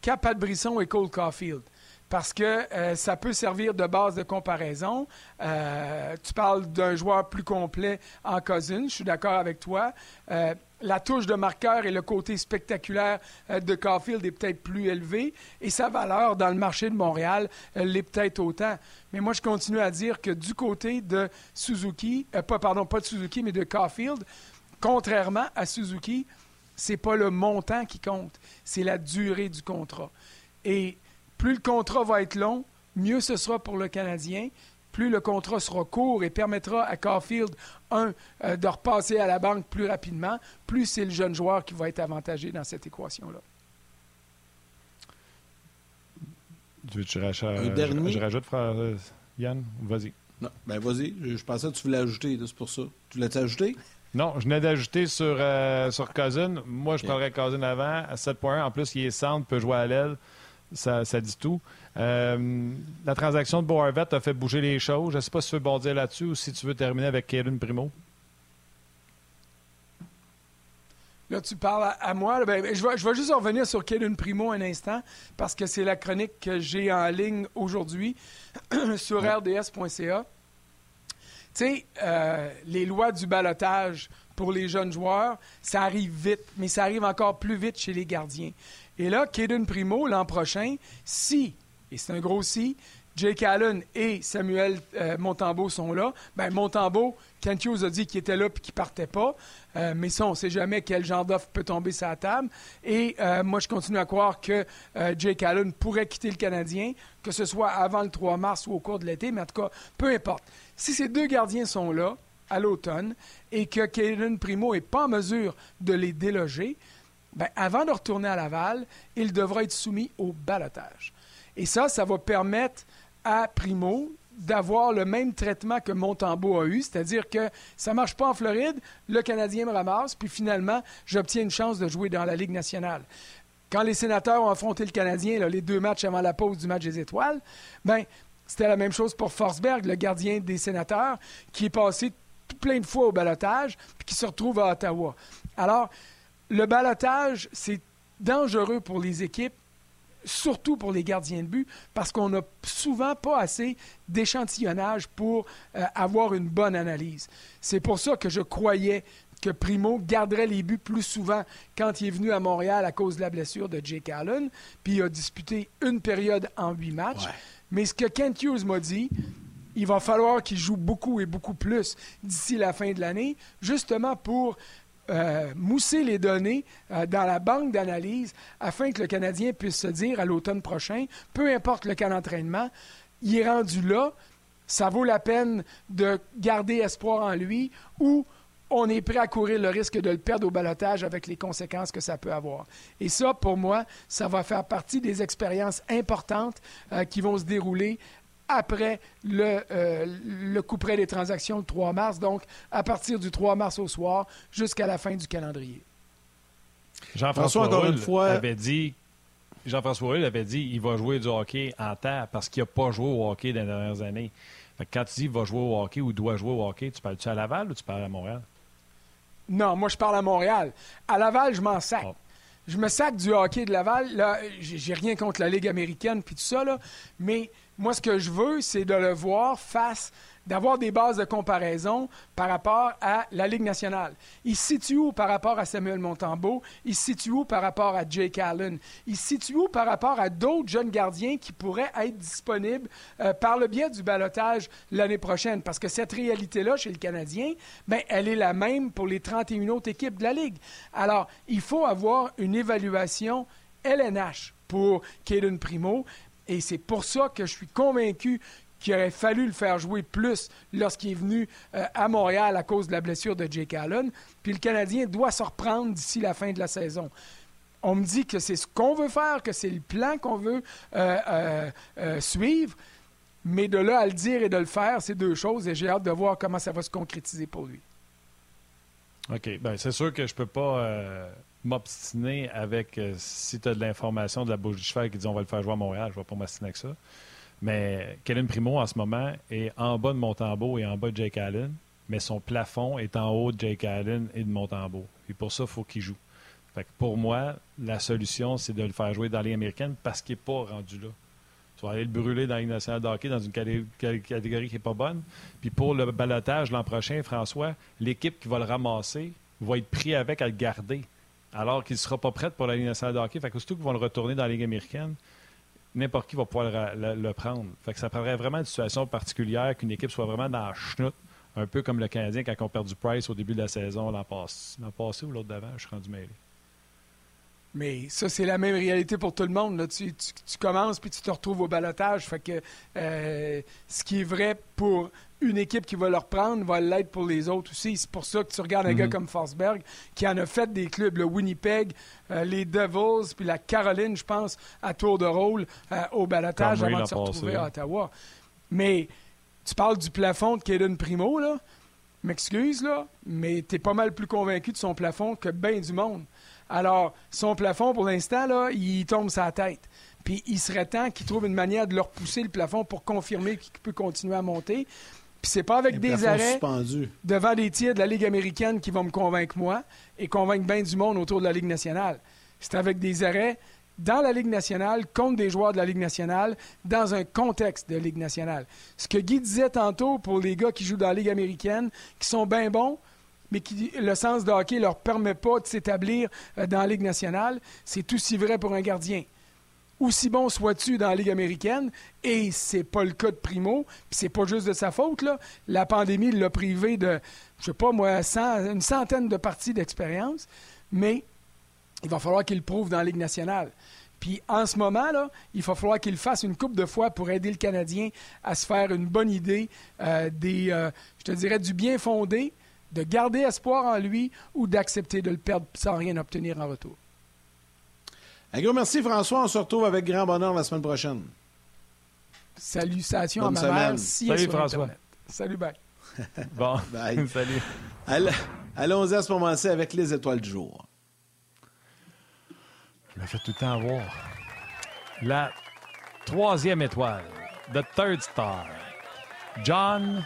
qu'à Pat Brisson et Cole Caulfield parce que euh, ça peut servir de base de comparaison. Euh, tu parles d'un joueur plus complet en Cousins, je suis d'accord avec toi. Euh, la touche de marqueur et le côté spectaculaire de Caulfield est peut-être plus élevé et sa valeur dans le marché de Montréal l'est peut-être autant. Mais moi, je continue à dire que du côté de Suzuki, pas, pardon, pas de Suzuki, mais de Caulfield, contrairement à Suzuki, c'est pas le montant qui compte, c'est la durée du contrat. Et plus le contrat va être long, mieux ce sera pour le Canadien. Plus le contrat sera court et permettra à Caulfield, un, euh, de repasser à la banque plus rapidement, plus c'est le jeune joueur qui va être avantagé dans cette équation-là. Tu veux que je, rajoute, frère euh, Yann? Vas-y. Non, ben vas-y. Je, pensais que tu voulais ajouter, c'est pour ça. Tu l'as-tu ajouté? Non, je venais d'ajouter sur, euh, sur Cousin. Moi, je parlerais Cousin avant, à 7 points. En plus, il est centre, peut jouer à l'aile ça, dit tout. Euh, la transaction de Boarvet a fait bouger les choses. Je ne sais pas si tu veux bondir là-dessus ou si tu veux terminer avec Kaden Primo. Là, tu parles à, moi. Ben, je, vais, je, vais, juste revenir sur Kaden Primo un instant parce que c'est la chronique que j'ai en ligne aujourd'hui sur rds.ca. Tu sais, euh, les lois du balotage pour les jeunes joueurs, ça arrive vite, mais ça arrive encore plus vite chez les gardiens. Et là, Caden Primo, l'an prochain, si, et c'est un gros si, Jake Allen et Samuel euh, Montembeau sont là. Ben, Montembeau, Kent a dit qu'il était là et qu'il partait pas. Euh, mais ça, on ne sait jamais quel genre d'offre peut tomber sur la table. Et euh, moi, je continue à croire que Jake Allen pourrait quitter le Canadien, que ce soit avant le 3 mars ou au cours de l'été. Mais en tout cas, peu importe. Si ces deux gardiens sont là à l'automne et que Caden Primo n'est pas en mesure de les déloger, ben, avant de retourner à Laval, il devra être soumis au balotage. Et ça, ça va permettre à Primo d'avoir le même traitement que Montembeau a eu, c'est-à-dire que ça ne marche pas en Floride, le Canadien me ramasse, puis finalement, j'obtiens une chance de jouer dans la Ligue nationale. Quand les sénateurs ont affronté le Canadien, les deux matchs avant la pause du match des étoiles, ben, c'était la même chose pour Forsberg, le gardien des sénateurs, qui est passé plein de fois au balotage, puis qui se retrouve à Ottawa. Alors, le balotage, c'est dangereux pour les équipes, surtout pour les gardiens de but, parce qu'on n'a souvent pas assez d'échantillonnage pour euh, avoir une bonne analyse. C'est pour ça que je croyais que Primo garderait les buts plus souvent quand il est venu à Montréal à cause de la blessure de Jake Allen, puis il a disputé une période en huit matchs. Mais ce que Kent Hughes m'a dit, il va falloir qu'il joue beaucoup et beaucoup plus d'ici la fin de l'année, justement pour euh, mousser les données euh, dans la banque d'analyse afin que le Canadien puisse se dire à l'automne prochain, peu importe le cas d'entraînement, il est rendu là, ça vaut la peine de garder espoir en lui ou on est prêt à courir le risque de le perdre au balotage avec les conséquences que ça peut avoir. Et ça, pour moi, ça va faire partie des expériences importantes euh, qui vont se dérouler après le, euh, le coup près des transactions le 3 mars, donc à partir du 3 mars au soir jusqu'à la fin du calendrier. Jean-François encore une fois avait dit Jean-François avait dit il va jouer du hockey en terre parce qu'il n'a pas joué au hockey dans les dernières années. quand tu dis il va jouer au hockey ou doit jouer au hockey, tu parles-tu à Laval ou tu parles à Montréal? Non, moi je parle à Montréal. À Laval, je m'en sac. Ah. Je me sac du hockey de Laval. Là, j'ai rien contre la Ligue américaine puis tout ça, là, mais Moi, ce que je veux, c'est de le voir face d'avoir des bases de comparaison par rapport à la Ligue nationale. Il se situe où par rapport à Samuel Montembeau? Il situe où par rapport à Jake Allen? Il se situe où par rapport à d'autres jeunes gardiens qui pourraient être disponibles euh, par le biais du balotage l'année prochaine? Parce que cette réalité-là, chez le Canadien, ben, elle est la même pour les 31 autres équipes de la Ligue. Alors, il faut avoir une évaluation LNH pour Caden Primo. Et c'est pour ça que je suis convaincu qu'il aurait fallu le faire jouer plus lorsqu'il est venu euh, à Montréal à cause de la blessure de Jake Allen. Puis le Canadien doit se reprendre d'ici la fin de la saison. On me dit que c'est ce qu'on veut faire, que c'est le plan qu'on veut euh, euh, suivre. Mais de là à le dire et de le faire, c'est deux choses. Et j'ai hâte de voir comment ça va se concrétiser pour lui. OK. Bien, c'est sûr que je peux pas m'obstiner avec si tu as de l'information de la bouche du cheval qui dit on va le faire jouer à Montréal. Je ne vais pas m'obstiner avec ça. Mais Kellen Primo, en ce moment, est en bas de Montembeau et en bas de Jake Allen, mais son plafond est en haut de Jake Allen et de Montembeau. Et pour ça, il faut qu'il joue. Fait pour moi, la solution, c'est de le faire jouer dans les américaines parce qu'il n'est pas rendu là. Tu vas aller le brûler dans la nationale de dans une catégorie qui n'est pas bonne. Puis pour le balotage l'an prochain, François, l'équipe qui va le ramasser va être pris avec à le garder alors qu'il ne sera pas prêt pour la Ligue nationale de hockey. Fait que surtout qu'ils vont le retourner dans la Ligue américaine, n'importe qui va pouvoir le, prendre. Fait que ça prendrait vraiment une situation particulière, qu'une équipe soit vraiment dans la chenoute, un peu comme le Canadien quand on perd du Price au début de la saison l'an passé. Passé ou l'autre d'avant, je suis rendu mêlé. Mais ça, c'est la même réalité pour tout le monde. Tu, commences puis tu te retrouves au balotage. Fait que euh, ce qui est vrai pour une équipe qui va le reprendre va l'être pour les autres aussi. C'est pour ça que tu regardes un gars mhm. comme Forsberg qui en a fait des clubs, le Winnipeg, euh, les Devils, puis la Caroline, je pense, à tour de rôle euh, au balotage avant de se retrouver à Ottawa. Mais tu parles du plafond de Kaden Primo, là. M'excuse, là, mais tu es pas mal plus convaincu de son plafond que bien du monde. Alors, son plafond, pour l'instant, là, il tombe sa tête. Puis il serait temps qu'il trouve une manière de leur pousser le plafond pour confirmer qu'il peut continuer à monter. Puis c'est pas avec des arrêts devant des tirs de la Ligue américaine qui vont me convaincre moi et convaincre bien du monde autour de la Ligue nationale. C'est avec des arrêts dans la Ligue nationale contre des joueurs de la Ligue nationale dans un contexte de Ligue nationale. Ce que Guy disait tantôt pour les gars qui jouent dans la Ligue américaine, qui sont bien bons, mais le sens de hockey ne leur permet pas de s'établir euh, dans la Ligue nationale, c'est aussi vrai pour un gardien aussi bon sois-tu dans la Ligue américaine, et c'est pas le cas de Primo, puis c'est pas juste de sa faute, là. La pandémie l'a privé de, je sais pas moi, une centaine de parties d'expérience, mais il va falloir qu'il le prouve dans la Ligue nationale. Puis en ce moment, là, il va falloir qu'il fasse une coupe de fois pour aider le Canadien à se faire une bonne idée euh, des, euh, je te dirais, du bien fondé, de garder espoir en lui ou d'accepter de le perdre sans rien obtenir en retour. Un gros merci, François. On se retrouve avec grand bonheur la semaine prochaine. Salutations à ma mère. Salut, François. Salut, bye. bon, bye. Salut. Allons-y à ce moment-ci avec les étoiles du jour. Je me fais tout le temps avoir. La troisième étoile, The Third Star, John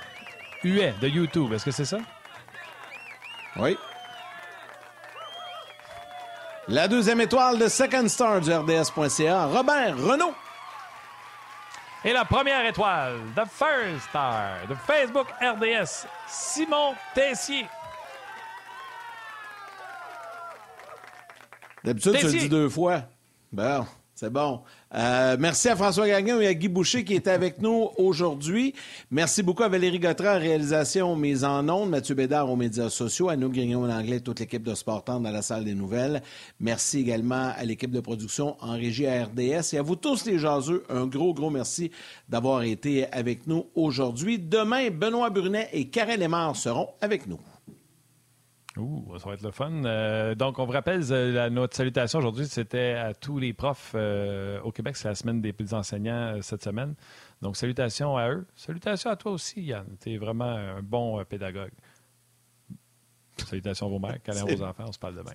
Huet de YouTube. Est-ce que c'est ça? Oui. La deuxième étoile de Second Star du RDS.ca, Robert Renault. Et la première étoile, The First Star de Facebook RDS, Simon Tessier. D'habitude, tu le dis deux fois. Bon. C'est bon. Euh, merci à François Gagnon et à Guy Boucher qui étaient avec nous aujourd'hui. Merci beaucoup à Valérie Gautran, réalisation mise en ondes, Mathieu Bédard aux médias sociaux, à nous Grignon en anglais, toute l'équipe de Sportant dans la salle des nouvelles. Merci également à l'équipe de production en régie à RDS et à vous tous les jaseux, un gros, gros merci d'avoir été avec nous aujourd'hui. Demain, Benoît Brunet et Karel Lemar seront avec nous. Ouh, ça va être le fun. Euh, donc, on vous rappelle, euh, notre salutation aujourd'hui, c'était à tous les profs euh, au Québec. C'est la semaine des petits enseignants cette semaine. Donc, salutations à eux. Salutations à toi aussi, Yann. Tu es vraiment un bon pédagogue. Salutations à vos mères, câlins vos enfants. On se parle demain.